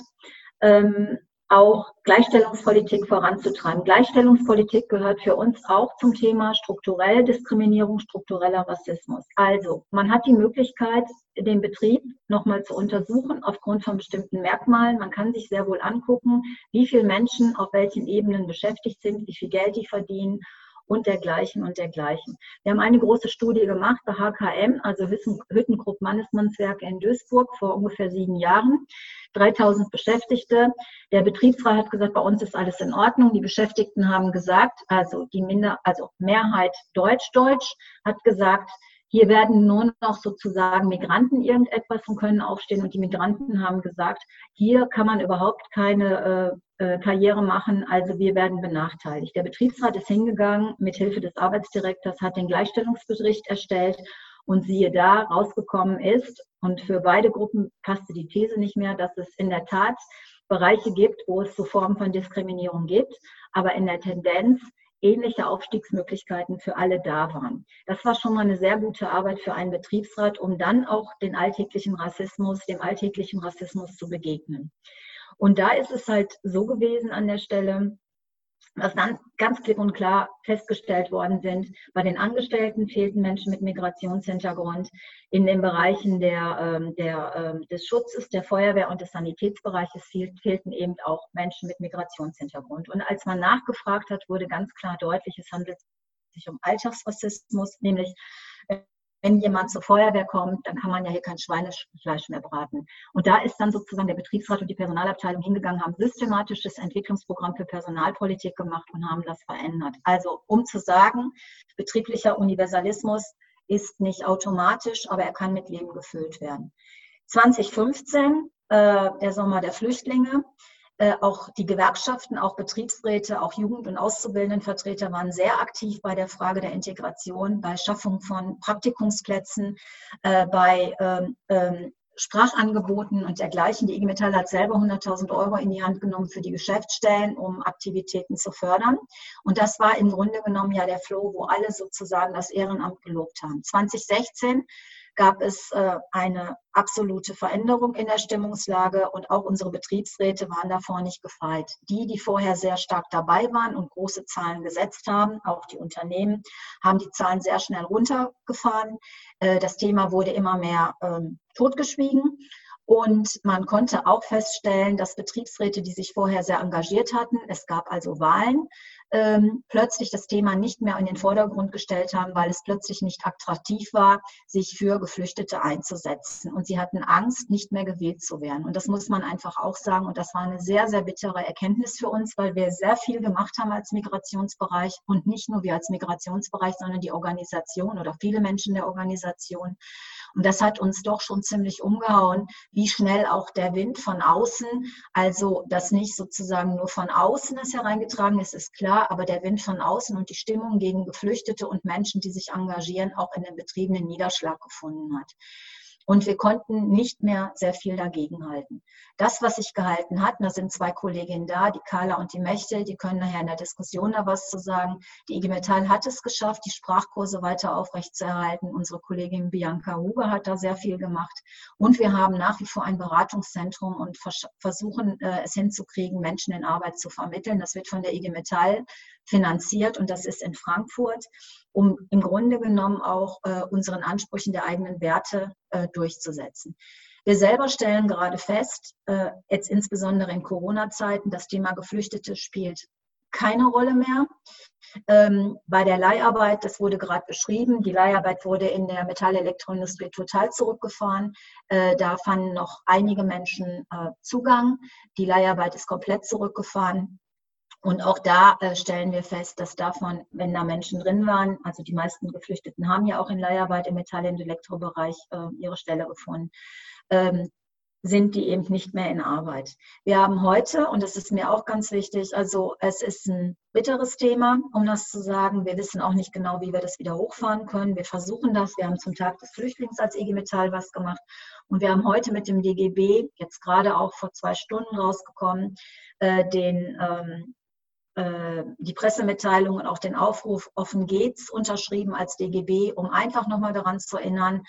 Ähm, auch Gleichstellungspolitik voranzutreiben. Gleichstellungspolitik gehört für uns auch zum Thema strukturelle Diskriminierung, struktureller Rassismus. Also, man hat die Möglichkeit, den Betrieb nochmal zu untersuchen aufgrund von bestimmten Merkmalen. Man kann sich sehr wohl angucken, wie viele Menschen auf welchen Ebenen beschäftigt sind, wie viel Geld die verdienen und dergleichen und dergleichen. Wir haben eine große Studie gemacht bei HKM, also Hüttengrupp Mannesmannswerke in Duisburg vor ungefähr sieben Jahren. 3000 Beschäftigte. Der Betriebsrat hat gesagt, bei uns ist alles in Ordnung. Die Beschäftigten haben gesagt, also die Minder, also Mehrheit Deutsch-Deutsch hat gesagt, hier werden nur noch sozusagen Migranten irgendetwas und können aufstehen. Und die Migranten haben gesagt, hier kann man überhaupt keine äh, äh, Karriere machen, also wir werden benachteiligt. Der Betriebsrat ist hingegangen, mit Hilfe des Arbeitsdirektors hat den Gleichstellungsbericht erstellt und siehe da, rausgekommen ist, und für beide Gruppen passte die These nicht mehr, dass es in der Tat Bereiche gibt, wo es so Formen von Diskriminierung gibt, aber in der Tendenz ähnliche Aufstiegsmöglichkeiten für alle da waren. Das war schon mal eine sehr gute Arbeit für einen Betriebsrat, um dann auch den alltäglichen Rassismus, dem alltäglichen Rassismus zu begegnen. Und da ist es halt so gewesen an der Stelle, was dann ganz klipp und klar festgestellt worden sind. Bei den Angestellten fehlten Menschen mit Migrationshintergrund. In den Bereichen der, ähm, der, ähm, des Schutzes, der Feuerwehr und des Sanitätsbereiches fehlten eben auch Menschen mit Migrationshintergrund. Und als man nachgefragt hat, wurde ganz klar deutlich, es handelt sich um Alltagsrassismus, nämlich wenn jemand zur Feuerwehr kommt, dann kann man ja hier kein Schweinefleisch mehr braten. Und da ist dann sozusagen der Betriebsrat und die Personalabteilung hingegangen, haben systematisches Entwicklungsprogramm für Personalpolitik gemacht und haben das verändert. Also um zu sagen, betrieblicher Universalismus ist nicht automatisch, aber er kann mit Leben gefüllt werden. 2015, äh, der Sommer der Flüchtlinge. Äh, auch die Gewerkschaften, auch Betriebsräte, auch Jugend- und Auszubildendenvertreter waren sehr aktiv bei der Frage der Integration, bei Schaffung von Praktikumsplätzen, äh, bei ähm, ähm, Sprachangeboten und dergleichen. Die IG Metall hat selber 100.000 Euro in die Hand genommen für die Geschäftsstellen, um Aktivitäten zu fördern. Und das war im Grunde genommen ja der Flow, wo alle sozusagen das Ehrenamt gelobt haben. 2016 gab es äh, eine absolute Veränderung in der Stimmungslage und auch unsere Betriebsräte waren davor nicht gefeit. Die, die vorher sehr stark dabei waren und große Zahlen gesetzt haben, auch die Unternehmen, haben die Zahlen sehr schnell runtergefahren. Äh, das Thema wurde immer mehr ähm, totgeschwiegen. Und man konnte auch feststellen, dass Betriebsräte, die sich vorher sehr engagiert hatten, es gab also Wahlen, ähm, plötzlich das Thema nicht mehr in den Vordergrund gestellt haben, weil es plötzlich nicht attraktiv war, sich für Geflüchtete einzusetzen. Und sie hatten Angst, nicht mehr gewählt zu werden. Und das muss man einfach auch sagen. Und das war eine sehr, sehr bittere Erkenntnis für uns, weil wir sehr viel gemacht haben als Migrationsbereich und nicht nur wir als Migrationsbereich, sondern die Organisation oder viele Menschen der Organisation. Und das hat uns doch schon ziemlich umgehauen, wie schnell auch der Wind von außen, also das nicht sozusagen nur von außen ist hereingetragen ist, ist klar, aber der Wind von außen und die Stimmung gegen Geflüchtete und Menschen, die sich engagieren, auch in den Betrieben den Niederschlag gefunden hat. Und wir konnten nicht mehr sehr viel dagegenhalten. Das, was sich gehalten hat, da sind zwei Kolleginnen da, die Carla und die Mächte, die können nachher in der Diskussion da was zu sagen. Die IG Metall hat es geschafft, die Sprachkurse weiter aufrechtzuerhalten. Unsere Kollegin Bianca Huber hat da sehr viel gemacht. Und wir haben nach wie vor ein Beratungszentrum und versuchen äh, es hinzukriegen, Menschen in Arbeit zu vermitteln. Das wird von der IG Metall finanziert und das ist in Frankfurt, um im Grunde genommen auch äh, unseren Ansprüchen der eigenen Werte äh, durchzusetzen. Wir selber stellen gerade fest, äh, jetzt insbesondere in Corona-Zeiten, das Thema Geflüchtete spielt keine Rolle mehr. Ähm, bei der Leiharbeit, das wurde gerade beschrieben, die Leiharbeit wurde in der Metallelektroindustrie total zurückgefahren. Da fanden noch einige Menschen Zugang. Die Leiharbeit ist komplett zurückgefahren. Und auch da äh, stellen wir fest, dass davon, wenn da Menschen drin waren, also die meisten Geflüchteten haben ja auch in Leiharbeit im Metall- und Elektrobereich äh, ihre Stelle gefunden, ähm, sind die eben nicht mehr in Arbeit. Wir haben heute, und das ist mir auch ganz wichtig, also es ist ein bitteres Thema, um das zu sagen. Wir wissen auch nicht genau, wie wir das wieder hochfahren können. Wir versuchen das. Wir haben zum Tag des Flüchtlings als EG Metall was gemacht. Und wir haben heute mit dem DGB, jetzt gerade auch vor zwei Stunden rausgekommen, äh, den ähm, äh, die Pressemitteilung und auch den Aufruf Offen geht's unterschrieben als DGB, um einfach nochmal daran zu erinnern,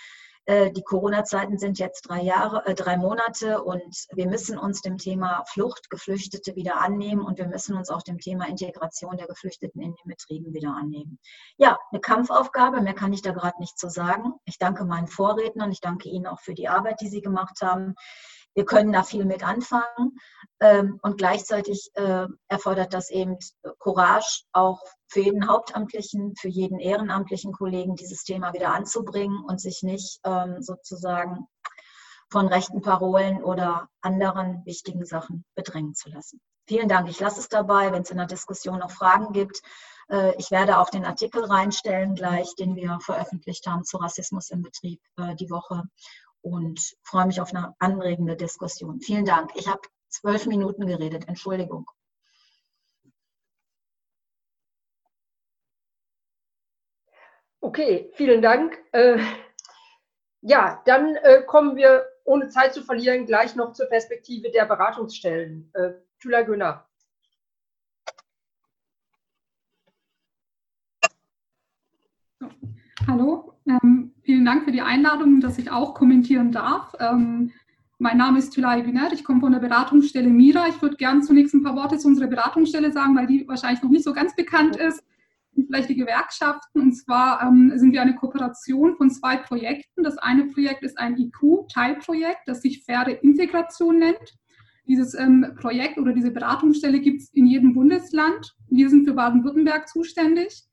äh, die Corona-Zeiten sind jetzt drei Jahre, äh, drei Monate und wir müssen uns dem Thema Flucht, Geflüchtete wieder annehmen und wir müssen uns auch dem Thema Integration der Geflüchteten in den Betrieben wieder annehmen. Ja, eine Kampfaufgabe, mehr kann ich da gerade nicht zu sagen. Ich danke meinen Vorrednern, ich danke Ihnen auch für die Arbeit, die Sie gemacht haben. Wir können da viel mit anfangen ähm, und gleichzeitig äh, erfordert das eben Courage, auch für jeden Hauptamtlichen, für jeden ehrenamtlichen Kollegen dieses Thema wieder anzubringen und sich nicht ähm, sozusagen von rechten Parolen oder anderen wichtigen Sachen bedrängen zu lassen. Vielen Dank. Ich lasse es dabei, wenn es in der Diskussion noch Fragen gibt. Äh, ich werde auch den Artikel reinstellen gleich, den wir veröffentlicht haben zu Rassismus im Betrieb äh, die Woche und freue mich auf eine anregende Diskussion. Vielen Dank. Ich habe zwölf Minuten geredet. Entschuldigung. Okay, vielen Dank. Äh, ja, dann äh, kommen wir, ohne Zeit zu verlieren, gleich noch zur Perspektive der Beratungsstellen. Äh, Tüla Günner. Hallo, ähm, vielen Dank für die Einladung, dass ich auch kommentieren darf. Ähm, mein Name ist Tülay Güner, ich komme von der Beratungsstelle Mira. Ich würde gerne zunächst ein paar Worte zu unserer Beratungsstelle sagen, weil die wahrscheinlich noch nicht so ganz bekannt ist. Vielleicht die Gewerkschaften. Und zwar ähm, sind wir eine Kooperation von zwei Projekten. Das eine Projekt ist ein IQ-Teilprojekt, das sich Faire Integration nennt. Dieses ähm, Projekt oder diese Beratungsstelle gibt es in jedem Bundesland. Wir sind für Baden-Württemberg zuständig.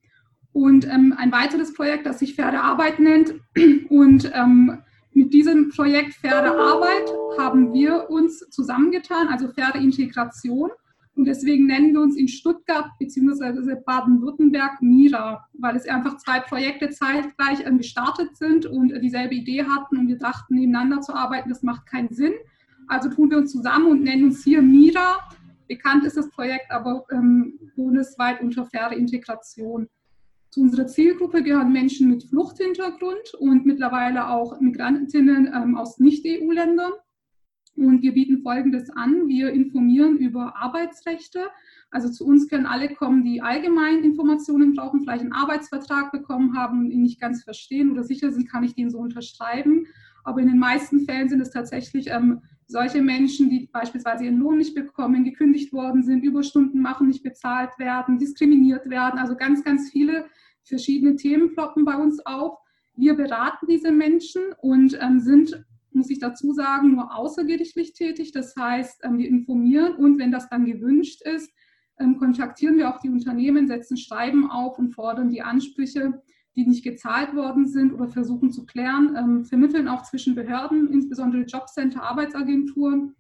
Und ähm, ein weiteres Projekt, das sich Faire Arbeit nennt. Und ähm, mit diesem Projekt Faire Arbeit haben wir uns zusammengetan, also Faire Integration. Und deswegen nennen wir uns in Stuttgart bzw. Baden-Württemberg MIRA, weil es einfach zwei Projekte zeitgleich gestartet sind und dieselbe Idee hatten und wir dachten, nebeneinander zu arbeiten, das macht keinen Sinn. Also tun wir uns zusammen und nennen uns hier MIRA, Bekannt ist das Projekt aber ähm, bundesweit unter faire Integration. Zu unserer Zielgruppe gehören Menschen mit Fluchthintergrund und mittlerweile auch Migrantinnen ähm, aus Nicht-EU-Ländern. Und wir bieten Folgendes an. Wir informieren über Arbeitsrechte. Also zu uns können alle kommen, die allgemein Informationen brauchen, vielleicht einen Arbeitsvertrag bekommen haben, ihn nicht ganz verstehen oder sicher sind, kann ich den so unterschreiben. Aber in den meisten Fällen sind es tatsächlich ähm, solche Menschen, die beispielsweise ihren Lohn nicht bekommen, gekündigt worden sind, Überstunden machen, nicht bezahlt werden, diskriminiert werden. Also ganz, ganz viele verschiedene Themen ploppen bei uns auf. Wir beraten diese Menschen und ähm, sind, muss ich dazu sagen, nur außergerichtlich tätig. Das heißt, ähm, wir informieren und wenn das dann gewünscht ist, ähm, kontaktieren wir auch die Unternehmen, setzen Schreiben auf und fordern die Ansprüche die nicht gezahlt worden sind oder versuchen zu klären, ähm, vermitteln auch zwischen Behörden, insbesondere Jobcenter, Arbeitsagenturen.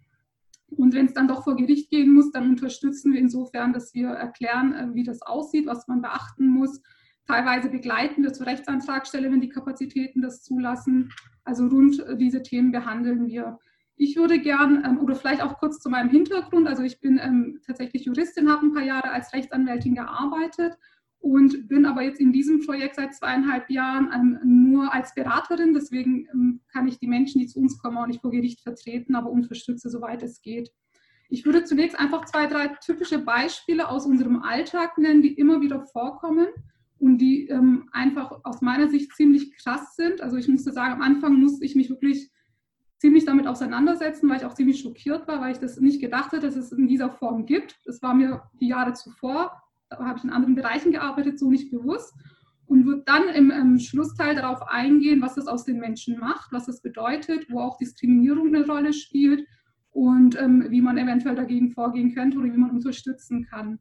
Und wenn es dann doch vor Gericht gehen muss, dann unterstützen wir insofern, dass wir erklären, äh, wie das aussieht, was man beachten muss. Teilweise begleiten wir zur Rechtsantragstelle, wenn die Kapazitäten das zulassen. Also rund äh, diese Themen behandeln wir. Ich würde gern, ähm, oder vielleicht auch kurz zu meinem Hintergrund, also ich bin ähm, tatsächlich Juristin, habe ein paar Jahre als Rechtsanwältin gearbeitet und bin aber jetzt in diesem Projekt seit zweieinhalb Jahren ähm, nur als Beraterin. Deswegen kann ich die Menschen, die zu uns kommen, auch nicht vor Gericht vertreten, aber unterstütze, soweit es geht. Ich würde zunächst einfach zwei, drei typische Beispiele aus unserem Alltag nennen, die immer wieder vorkommen und die ähm, einfach aus meiner Sicht ziemlich krass sind. Also ich musste sagen, am Anfang musste ich mich wirklich ziemlich damit auseinandersetzen, weil ich auch ziemlich schockiert war, weil ich das nicht gedacht hätte, dass es in dieser Form gibt. Das war mir die Jahre zuvor habe ich in anderen Bereichen gearbeitet, so nicht bewusst. Und wird dann im, im Schlussteil darauf eingehen, was das aus den Menschen macht, was das bedeutet, wo auch Diskriminierung eine Rolle spielt und ähm, wie man eventuell dagegen vorgehen könnte oder wie man unterstützen kann.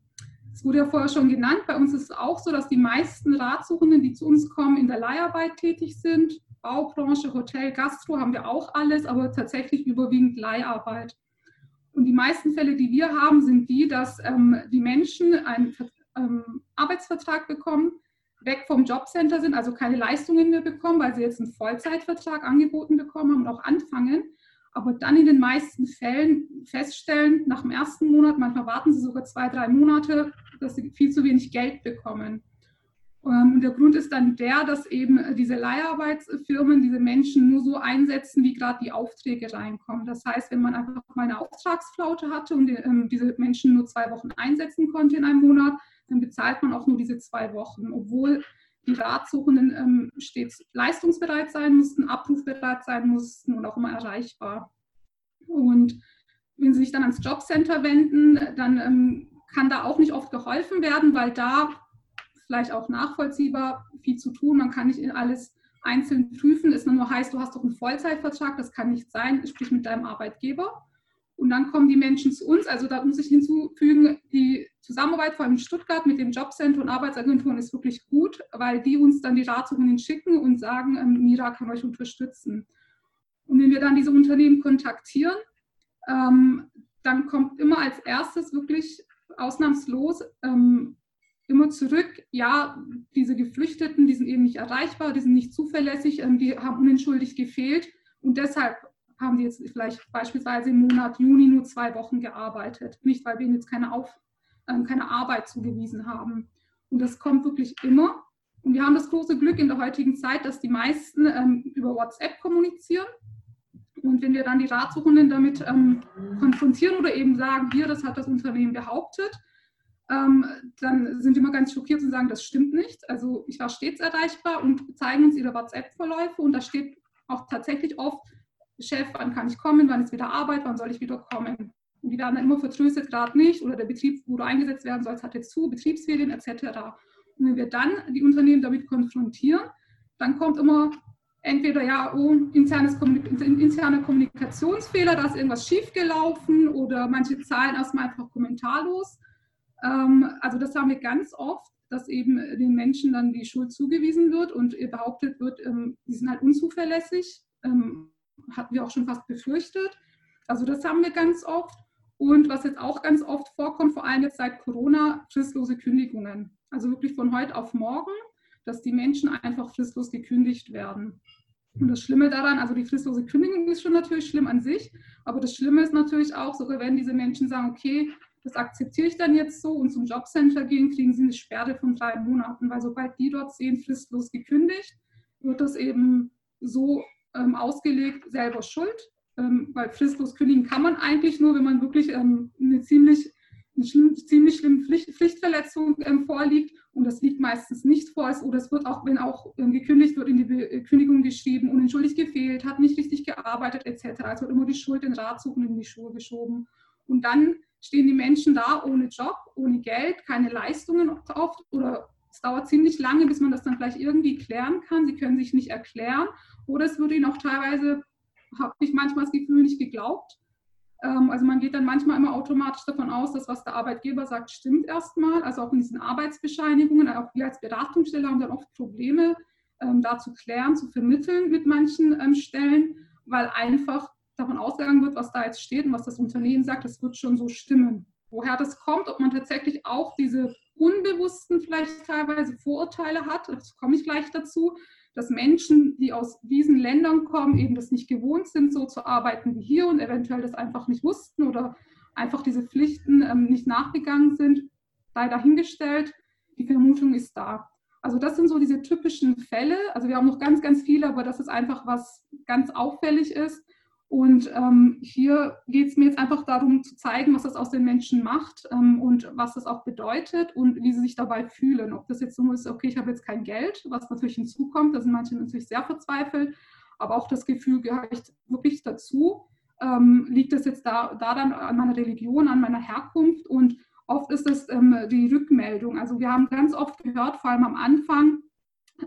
Es wurde ja vorher schon genannt, bei uns ist es auch so, dass die meisten Ratsuchenden, die zu uns kommen, in der Leiharbeit tätig sind. Baubranche, Hotel, Gastro haben wir auch alles, aber tatsächlich überwiegend Leiharbeit. Und die meisten Fälle, die wir haben, sind die, dass ähm, die Menschen einen ähm, Arbeitsvertrag bekommen, weg vom Jobcenter sind, also keine Leistungen mehr bekommen, weil sie jetzt einen Vollzeitvertrag angeboten bekommen haben und auch anfangen, aber dann in den meisten Fällen feststellen, nach dem ersten Monat, manchmal warten sie sogar zwei, drei Monate, dass sie viel zu wenig Geld bekommen. Ähm, und der Grund ist dann der, dass eben diese Leiharbeitsfirmen diese Menschen nur so einsetzen, wie gerade die Aufträge reinkommen. Das heißt, wenn man einfach mal eine Auftragsflaute hatte und ähm, diese Menschen nur zwei Wochen einsetzen konnte in einem Monat, dann bezahlt man auch nur diese zwei Wochen, obwohl die Ratsuchenden ähm, stets leistungsbereit sein mussten, abrufbereit sein mussten und auch immer erreichbar. Und wenn Sie sich dann ans Jobcenter wenden, dann kann da auch nicht oft geholfen werden, weil da vielleicht auch nachvollziehbar viel zu tun. Man kann nicht alles einzeln prüfen. Es nur heißt, du hast doch einen Vollzeitvertrag, das kann nicht sein, sprich mit deinem Arbeitgeber. Und dann kommen die Menschen zu uns. Also da muss ich hinzufügen, die Zusammenarbeit vor allem in Stuttgart mit dem Jobcenter und Arbeitsagenturen ist wirklich gut, weil die uns dann die Ratsuchungen schicken und sagen, ähm, Mira kann euch unterstützen. Und wenn wir dann diese Unternehmen kontaktieren, ähm, dann kommt immer als erstes wirklich ausnahmslos ähm, immer zurück, ja, diese Geflüchteten, die sind eben nicht erreichbar, die sind nicht zuverlässig, ähm, die haben unentschuldigt gefehlt und deshalb haben sie jetzt vielleicht beispielsweise im Monat Juni nur zwei Wochen gearbeitet. Nicht, weil wir ihnen jetzt keine, Auf, äh, keine Arbeit zugewiesen haben. Und das kommt wirklich immer. Und wir haben das große Glück in der heutigen Zeit, dass die meisten ähm, über WhatsApp kommunizieren. Und wenn wir dann die Ratsuchenden damit ähm, konfrontieren oder eben sagen, hier, das hat das Unternehmen behauptet, ähm, dann sind wir immer ganz schockiert und sagen, das stimmt nicht. Also ich war stets erreichbar und zeigen uns ihre WhatsApp-Verläufe und da steht auch tatsächlich oft, Chef, wann kann ich kommen, wann ist wieder Arbeit, wann soll ich wieder kommen. Und die werden dann immer vertröstet, gerade nicht, oder der Betrieb, wo du eingesetzt werden sollst, hat jetzt zu, Betriebsferien etc. Und wenn wir dann die Unternehmen damit konfrontieren, dann kommt immer entweder ja, oh, internes interne Kommunikationsfehler, da ist irgendwas schiefgelaufen oder manche Zahlen erstmal einfach kommentarlos. Ähm, also das haben wir ganz oft, dass eben den Menschen dann die Schuld zugewiesen wird und behauptet wird, ähm, die sind halt unzuverlässig. Ähm, hatten wir auch schon fast befürchtet. Also das haben wir ganz oft. Und was jetzt auch ganz oft vorkommt, vor allem jetzt seit Corona, fristlose Kündigungen. Also wirklich von heute auf morgen, dass die Menschen einfach fristlos gekündigt werden. Und das Schlimme daran, also die fristlose Kündigung ist schon natürlich schlimm an sich, aber das Schlimme ist natürlich auch, sogar wenn diese Menschen sagen, okay, das akzeptiere ich dann jetzt so und zum Jobcenter gehen, kriegen sie eine Sperre von drei Monaten, weil sobald die dort sehen, fristlos gekündigt, wird das eben so ähm, ausgelegt, selber schuld, ähm, weil fristlos kündigen kann man eigentlich nur, wenn man wirklich ähm, eine ziemlich eine schlimm, ziemlich schlimme Pflicht, Pflichtverletzung ähm, vorliegt und das liegt meistens nicht vor. Oder es wird auch, wenn auch ähm, gekündigt wird, in die Be äh, Kündigung geschrieben, unentschuldigt gefehlt, hat nicht richtig gearbeitet etc. Es wird immer die Schuld in Ratsuchen in die Schuhe geschoben. Und dann stehen die Menschen da ohne Job, ohne Geld, keine Leistungen oft oder es dauert ziemlich lange, bis man das dann vielleicht irgendwie klären kann. Sie können sich nicht erklären oder es wird ihnen auch teilweise, habe ich manchmal das Gefühl, nicht geglaubt. Ähm, also man geht dann manchmal immer automatisch davon aus, dass was der Arbeitgeber sagt, stimmt erstmal. Also auch in diesen Arbeitsbescheinigungen, auch wir als Beratungsstelle haben dann oft Probleme, ähm, da zu klären, zu vermitteln mit manchen ähm, Stellen, weil einfach davon ausgegangen wird, was da jetzt steht und was das Unternehmen sagt, das wird schon so stimmen. Woher das kommt, ob man tatsächlich auch diese unbewussten vielleicht teilweise Vorurteile hat, das komme ich gleich dazu, dass Menschen, die aus diesen Ländern kommen, eben das nicht gewohnt sind, so zu arbeiten wie hier und eventuell das einfach nicht wussten oder einfach diese Pflichten ähm, nicht nachgegangen sind, sei dahingestellt. Die Vermutung ist da. Also das sind so diese typischen Fälle. Also wir haben noch ganz, ganz viele, aber das ist einfach was ganz auffällig ist. Und ähm, hier geht es mir jetzt einfach darum zu zeigen, was das aus den Menschen macht ähm, und was das auch bedeutet und wie sie sich dabei fühlen. Ob das jetzt so ist, okay, ich habe jetzt kein Geld, was natürlich hinzukommt, da sind manche natürlich sehr verzweifelt, aber auch das Gefühl, gehöre ich wirklich dazu? Ähm, liegt das jetzt da, da dann an meiner Religion, an meiner Herkunft? Und oft ist es ähm, die Rückmeldung. Also wir haben ganz oft gehört, vor allem am Anfang,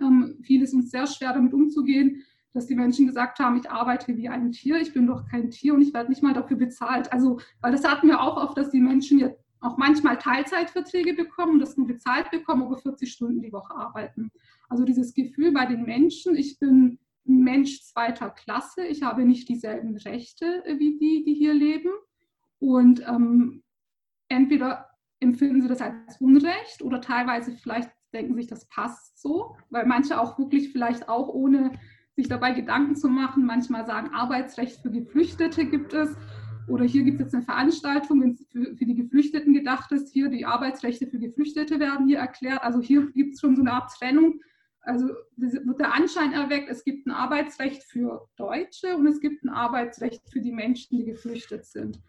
ähm, fiel es uns sehr schwer damit umzugehen, dass die Menschen gesagt haben, ich arbeite wie ein Tier, ich bin doch kein Tier und ich werde nicht mal dafür bezahlt. Also, weil das hatten wir auch oft, dass die Menschen jetzt auch manchmal Teilzeitverträge bekommen, das nur bezahlt bekommen, aber 40 Stunden die Woche arbeiten. Also dieses Gefühl bei den Menschen, ich bin Mensch zweiter Klasse, ich habe nicht dieselben Rechte wie die, die hier leben. Und ähm, entweder empfinden sie das als Unrecht oder teilweise vielleicht denken sich, das passt so, weil manche auch wirklich vielleicht auch ohne sich dabei Gedanken zu machen. Manchmal sagen, Arbeitsrecht für Geflüchtete gibt es. Oder hier gibt es jetzt eine Veranstaltung, wenn es für, für, die Geflüchteten gedacht ist. Hier die Arbeitsrechte für Geflüchtete werden hier erklärt. Also hier gibt es schon so eine Art Trennung. Also wird der Anschein erweckt, es gibt ein Arbeitsrecht für Deutsche und es gibt ein Arbeitsrecht für die Menschen, die geflüchtet sind.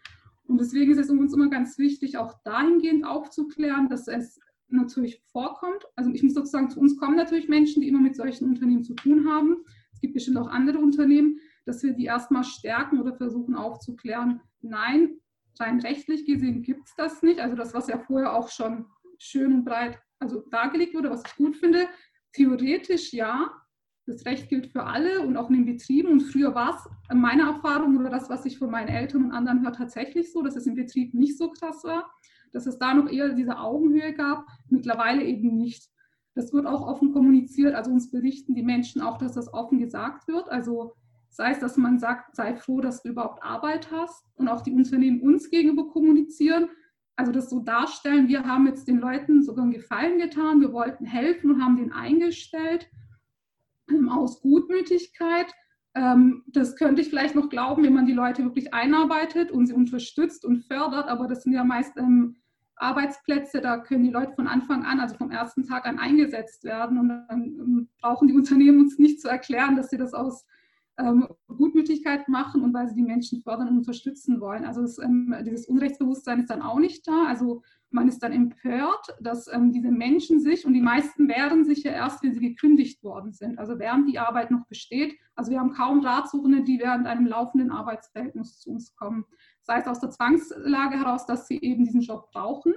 Und deswegen ist es uns immer ganz wichtig, auch dahingehend aufzuklären, dass es natürlich vorkommt. Also ich muss sozusagen, zu uns kommen natürlich Menschen, die immer mit solchen Unternehmen zu tun haben es gibt bestimmt auch andere Unternehmen, dass wir die erstmal stärken oder versuchen aufzuklären, nein, rein rechtlich gesehen gibt es das nicht. Also das, was ja vorher auch schon schön und breit also dargelegt wurde, was ich gut finde. Theoretisch ja, das Recht gilt für alle und auch in den Betrieben. Und früher war es meine Erfahrung oder das, was ich von meinen Eltern und anderen höre, tatsächlich so, dass es im Betrieb nicht so krass war, dass es da noch eher diese Augenhöhe gab, mittlerweile eben nicht. Das wird auch offen kommuniziert, also uns berichten die Menschen auch, dass das offen gesagt wird. Also sei es, dass man sagt, sei froh, dass du überhaupt Arbeit hast und auch die Unternehmen uns gegenüber kommunizieren. Also das so darstellen, wir haben jetzt den Leuten sogar einen Gefallen getan, wir wollten helfen und haben den eingestellt ähm, aus Gutmütigkeit. Ähm, das könnte ich vielleicht noch glauben, wenn man die Leute wirklich einarbeitet und sie unterstützt und fördert, aber das sind ja meist ähm, Arbeitsplätze, da können die Leute von Anfang an, also vom ersten Tag an eingesetzt werden. Und dann ähm, brauchen die Unternehmen uns nicht zu erklären, dass sie das aus ähm, Gutmütigkeit machen und weil sie die Menschen fördern und unterstützen wollen. Also das, ähm, dieses Unrechtsbewusstsein ist dann auch nicht da. Also man ist dann empört, dass ähm, diese Menschen sich, und die meisten wehren sich ja erst, wenn sie gekündigt worden sind, also während die Arbeit noch besteht. Also wir haben kaum Ratsuchende, die während einem laufenden Arbeitsverhältnis zu uns kommen sei es aus der Zwangslage heraus, dass sie eben diesen Job brauchen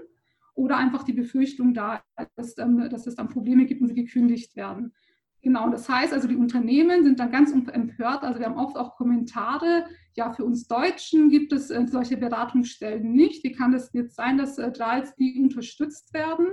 oder einfach die Befürchtung da, dass, ähm, dass es dann Probleme gibt und sie gekündigt werden. Genau, das heißt also, die Unternehmen sind dann ganz empört. Also wir haben oft auch Kommentare, ja, für uns Deutschen gibt es äh, solche Beratungsstellen nicht. Wie kann das jetzt sein, dass äh, da jetzt die unterstützt werden?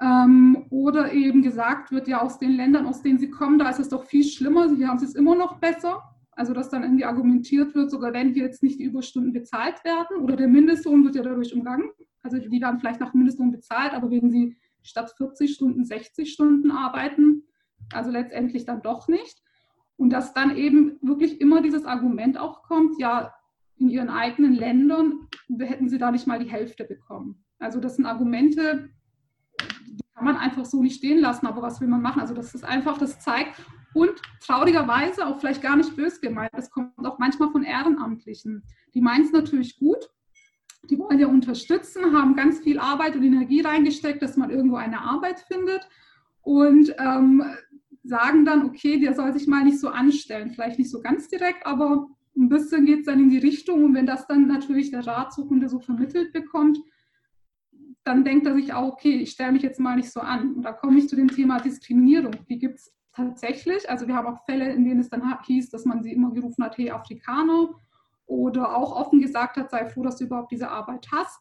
Ähm, oder eben gesagt wird, ja, aus den Ländern, aus denen sie kommen, da ist es doch viel schlimmer, sie haben es immer noch besser. Also dass dann irgendwie argumentiert wird, sogar wenn hier jetzt nicht die Überstunden bezahlt werden oder der Mindestlohn wird ja dadurch umgangen. Also die werden vielleicht nach Mindestlohn bezahlt, aber wenn sie statt 40 Stunden 60 Stunden arbeiten, also letztendlich dann doch nicht. Und dass dann eben wirklich immer dieses Argument auch kommt, ja, in ihren eigenen Ländern hätten sie da nicht mal die Hälfte bekommen. Also das sind Argumente, die kann man einfach so nicht stehen lassen, aber was will man machen? Also das ist einfach, das zeigt und traurigerweise auch vielleicht gar nicht bös gemeint, das kommt auch manchmal von Ehrenamtlichen. Die meinen es natürlich gut, die wollen ja unterstützen, haben ganz viel Arbeit und Energie reingesteckt, dass man irgendwo eine Arbeit findet und ähm, sagen dann, okay, der soll sich mal nicht so anstellen. Vielleicht nicht so ganz direkt, aber ein bisschen geht es dann in die Richtung. Und wenn das dann natürlich der Ratsuchende so vermittelt bekommt, dann denkt er sich auch, okay, ich stelle mich jetzt mal nicht so an. Und da komme ich zu dem Thema Diskriminierung. Die gibt es tatsächlich. Also wir haben auch Fälle, in denen es dann hieß, dass man sie immer gerufen hat, hey Afrikaner, oder auch offen gesagt hat, sei froh, dass du überhaupt diese Arbeit hast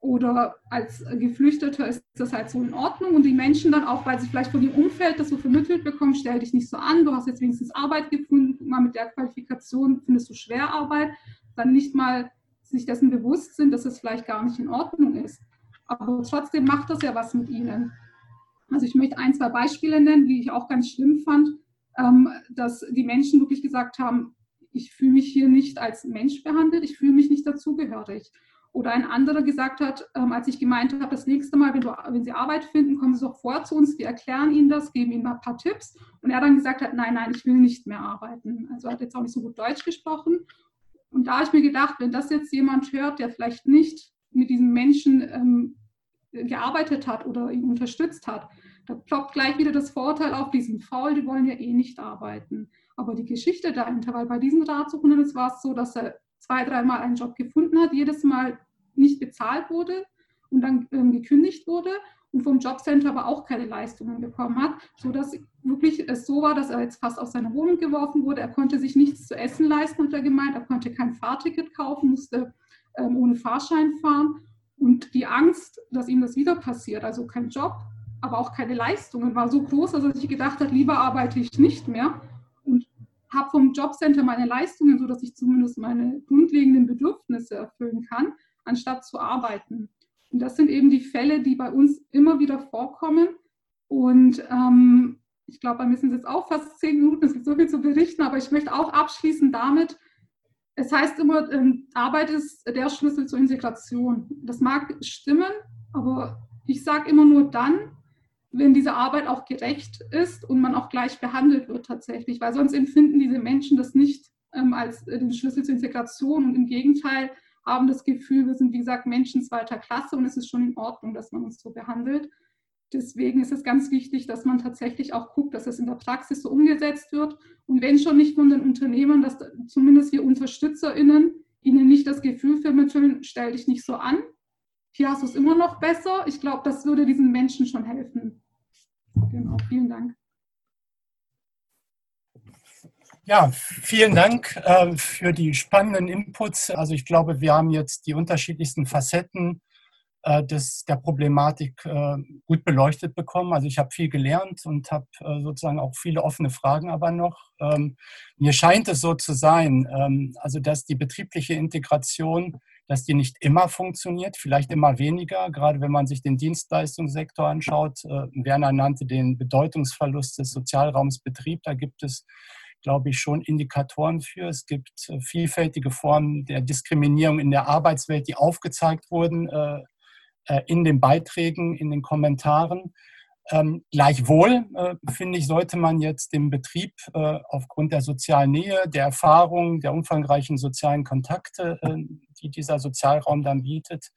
oder als Geflüchteter ist das halt so in Ordnung und die Menschen dann auch, weil sie vielleicht von ihrem Umfeld das so vermittelt bekommen, stell dich nicht so an, du hast jetzt wenigstens Arbeit gefunden, mal mit der Qualifikation findest du schwer Arbeit, dann nicht mal sich dessen bewusst sind, dass es vielleicht gar nicht in Ordnung ist. Aber trotzdem macht das ja was mit ihnen. Also ich möchte ein, zwei Beispiele nennen, die ich auch ganz schlimm fand, ähm, dass die Menschen wirklich gesagt haben, ich fühle mich hier nicht als Mensch behandelt, ich fühle mich nicht dazugehörig. Oder ein anderer gesagt hat, ähm, als ich gemeint habe, das nächste Mal, wenn, du, wenn Sie Arbeit finden, kommen Sie doch vor zu uns, wir erklären Ihnen das, geben Ihnen mal ein paar Tipps. Und er dann gesagt hat, nein, nein, ich will nicht mehr arbeiten. Also er hat jetzt auch nicht so gut Deutsch gesprochen. Und da habe ich mir gedacht, wenn das jetzt jemand hört, der vielleicht nicht mit diesem Menschen ähm, gearbeitet hat oder ihn unterstützt hat, da ploppt gleich wieder das Vorteil auf, die sind faul, die wollen ja eh nicht arbeiten. Aber die Geschichte dahinter, weil bei diesen Ratsuchenden war es so, dass er zwei, dreimal einen Job gefunden hat, jedes Mal nicht bezahlt wurde und dann ähm, gekündigt wurde und vom Jobcenter aber auch keine Leistungen bekommen hat, sodass wirklich es so war, dass er jetzt fast aus seiner Wohnung geworfen wurde. Er konnte sich nichts zu essen leisten, hat er gemeint. Er konnte kein Fahrticket kaufen, musste ähm, ohne Fahrschein fahren. Und die Angst, dass ihm das wieder passiert, also kein Job, aber auch keine Leistungen, war so groß, dass er sich gedacht hat, lieber arbeite ich nicht mehr habe vom Jobcenter meine Leistungen, sodass ich zumindest meine grundlegenden Bedürfnisse erfüllen kann, anstatt zu arbeiten. Und das sind eben die Fälle, die bei uns immer wieder vorkommen. Und ähm, ich glaube, bei mir sind es jetzt auch fast zehn Minuten, es gibt so viel zu berichten, aber ich möchte auch abschließen damit, es heißt immer, ähm, Arbeit ist der Schlüssel zur Integration. Das mag stimmen, aber ich sage immer nur dann, wenn diese Arbeit auch gerecht ist und man auch gleich behandelt wird tatsächlich, weil sonst empfinden diese Menschen das nicht ähm, als äh, den Schlüssel zur Integration und im Gegenteil haben das Gefühl, wir sind wie gesagt Menschen zweiter Klasse und es ist schon in Ordnung, dass man uns so behandelt. Deswegen ist es ganz wichtig, dass man tatsächlich auch guckt, dass es in der Praxis so umgesetzt wird und wenn schon nicht von den Unternehmern, dass zumindest wir UnterstützerInnen ihnen nicht das Gefühl vermitteln, stell dich nicht so an, hier hast du es immer noch besser. Ich glaube, das würde diesen Menschen schon helfen. Genau, vielen Dank. Ja, vielen Dank äh, für die spannenden Inputs. Also ich glaube, wir haben jetzt die unterschiedlichsten Facetten äh, des, der Problematik äh, gut beleuchtet bekommen. Also ich habe viel gelernt und habe äh, sozusagen auch viele offene Fragen aber noch. Ähm, mir scheint es so zu sein, ähm, also dass die betriebliche Integration dass die nicht immer funktioniert, vielleicht immer weniger, gerade wenn man sich den Dienstleistungssektor anschaut. Äh, Werner nannte den Bedeutungsverlust des Sozialraums Betrieb. Da gibt es, glaube ich, schon Indikatoren für. Es gibt äh, vielfältige Formen der Diskriminierung in der Arbeitswelt, die aufgezeigt wurden in den Beiträgen, in den Kommentaren. Ähm, gleichwohl, äh, finde ich, sollte man jetzt den Betrieb äh, aufgrund der sozialen Nähe, der Erfahrung, der umfangreichen sozialen Kontakte, äh, die dieser Sozialraum dann bietet,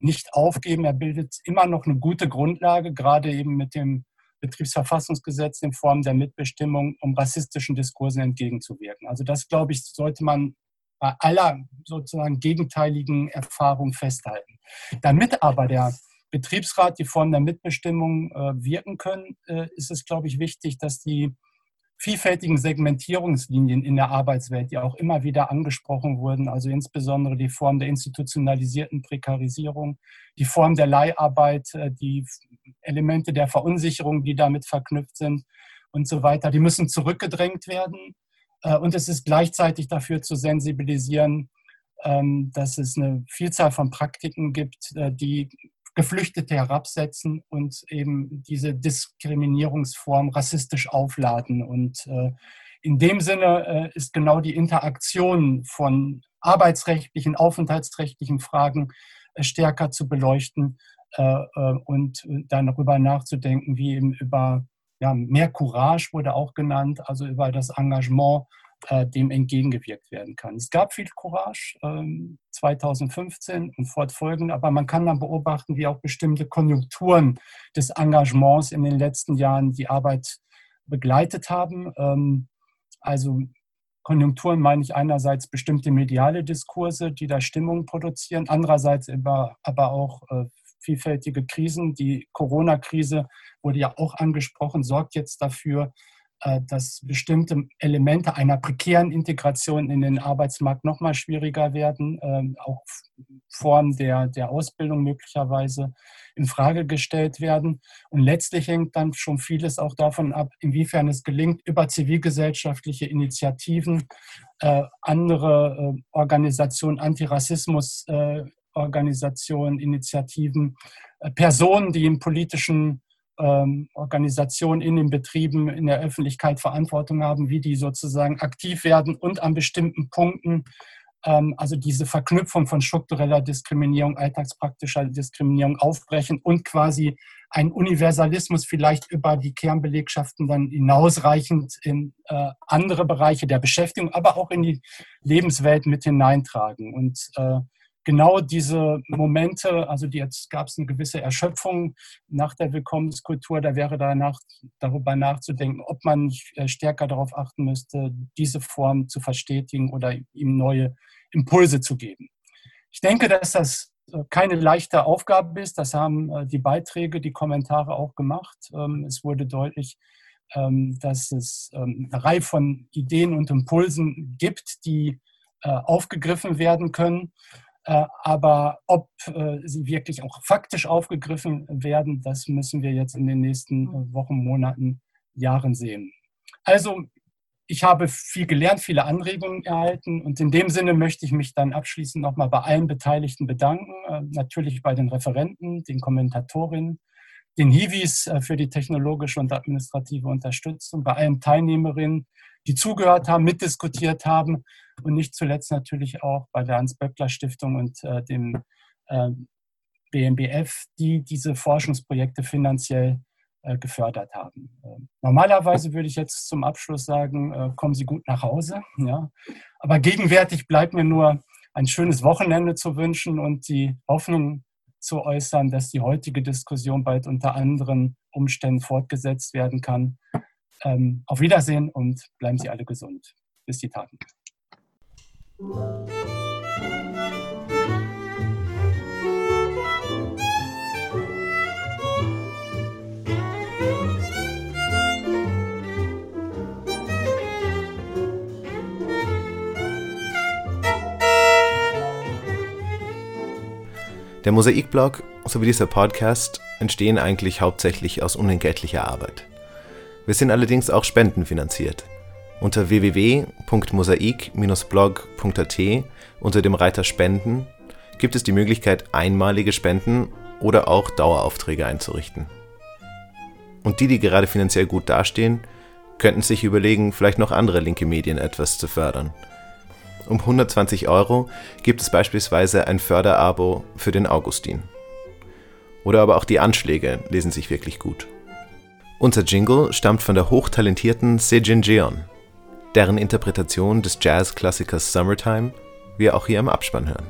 nicht aufgeben. Er bildet immer noch eine gute Grundlage, gerade eben mit dem Betriebsverfassungsgesetz in Form der Mitbestimmung, um rassistischen Diskursen entgegenzuwirken. Also das, glaube ich, sollte man bei aller sozusagen gegenteiligen Erfahrung festhalten. Damit aber der Betriebsrat die Form der Mitbestimmung äh, wirken können, äh, ist es, glaube ich, wichtig, dass die vielfältigen Segmentierungslinien in der Arbeitswelt, die auch immer wieder angesprochen wurden, also insbesondere die Form der institutionalisierten Prekarisierung, die Form der Leiharbeit, äh, die Elemente der Verunsicherung, die damit verknüpft sind und so weiter, die müssen zurückgedrängt werden. Äh, und es ist gleichzeitig dafür zu sensibilisieren, dass es eine Vielzahl von Praktiken gibt, äh, die Geflüchtete herabsetzen und eben diese Diskriminierungsform rassistisch aufladen. Und äh, in dem Sinne äh, ist genau die Interaktion von arbeitsrechtlichen, aufenthaltsrechtlichen Fragen stärker zu beleuchten und dann darüber nachzudenken, wie eben über ja, mehr Courage wurde auch genannt, also über das Engagement äh, dem entgegengewirkt werden kann. Es gab viel Courage ähm, 2015 und fortfolgend, aber man kann dann beobachten, wie auch bestimmte Konjunkturen des Engagements in den letzten Jahren die Arbeit begleitet haben. Ähm, also Konjunkturen meine ich einerseits bestimmte mediale Diskurse, die da Stimmung produzieren, andererseits aber, auch äh, vielfältige Krisen. Die Corona-Krise wurde ja auch angesprochen, sorgt jetzt dafür, dass bestimmte Elemente einer prekären Integration in den Arbeitsmarkt noch mal schwieriger werden, ähm, auch Formen der, der Ausbildung möglicherweise in Frage gestellt werden. Und letztlich hängt dann schon vieles auch davon ab, inwiefern es gelingt, über zivilgesellschaftliche Initiativen, äh, andere äh, Organisationen, Antirassismus, Organisationen, Initiativen, Personen, die im politischen ähm, Organisationen in den Betrieben, in der Öffentlichkeit Verantwortung haben, wie die sozusagen aktiv werden und an bestimmten Punkten, ähm, also diese Verknüpfung von struktureller Diskriminierung, alltagspraktischer Diskriminierung aufbrechen und quasi ein Universalismus vielleicht über die Kernbelegschaften dann hinausreichend in äh, andere Bereiche der Beschäftigung, aber auch in die Lebenswelt mit hineintragen. Und äh, genau diese Momente, also die, jetzt gab es eine gewisse Erschöpfung nach der Willkommenskultur, da wäre danach darüber nachzudenken, ob man äh, stärker darauf achten müsste, diese Form zu verstetigen oder ihm neue Impulse zu geben. Ich denke, dass das äh, keine leichte Aufgabe ist. Das haben äh, die Beiträge, die Kommentare auch gemacht. Ähm, es wurde deutlich, ähm, dass es ähm, eine Reihe von Ideen und Impulsen gibt, die aufgegriffen werden können. Äh, aber ob äh, sie wirklich auch faktisch aufgegriffen werden, das müssen wir jetzt in den nächsten äh, Wochen, Monaten, Jahren sehen. Also ich habe viel gelernt, viele Anregungen erhalten und in dem Sinne möchte ich mich dann abschließend nochmal bei allen Beteiligten bedanken. Natürlich bei den Referenten, den Kommentatorinnen, den Hiwis für die technologische und administrative Unterstützung, bei allen Teilnehmerinnen, die zugehört haben, mitdiskutiert haben und nicht zuletzt natürlich auch bei der Hans-Böckler-Stiftung und äh, dem äh, BMBF, die diese Forschungsprojekte finanziell äh, gefördert haben. Ähm, normalerweise würde ich jetzt zum Abschluss sagen, äh, kommen Sie gut nach Hause. Ja? Aber gegenwärtig bleibt mir nur ein schönes Wochenende zu wünschen und die Hoffnung zu äußern, dass die heutige Diskussion bald unter anderen Umständen fortgesetzt werden kann. Ähm, auf Wiedersehen und bleiben Sie alle gesund. Bis die Taten. Der Mosaikblog sowie dieser Podcast entstehen eigentlich hauptsächlich aus unentgeltlicher Arbeit. Wir sind allerdings auch spendenfinanziert. Unter www.mosaik-blog.at unter dem Reiter Spenden gibt es die Möglichkeit, einmalige Spenden oder auch Daueraufträge einzurichten. Und die, die gerade finanziell gut dastehen, könnten sich überlegen, vielleicht noch andere linke Medien etwas zu fördern. Um 120 Euro gibt es beispielsweise ein Förderabo für den Augustin. Oder aber auch die Anschläge lesen sich wirklich gut. Unser Jingle stammt von der hochtalentierten Sejin Jeon, deren Interpretation des Jazzklassikers Summertime wir auch hier im Abspann hören.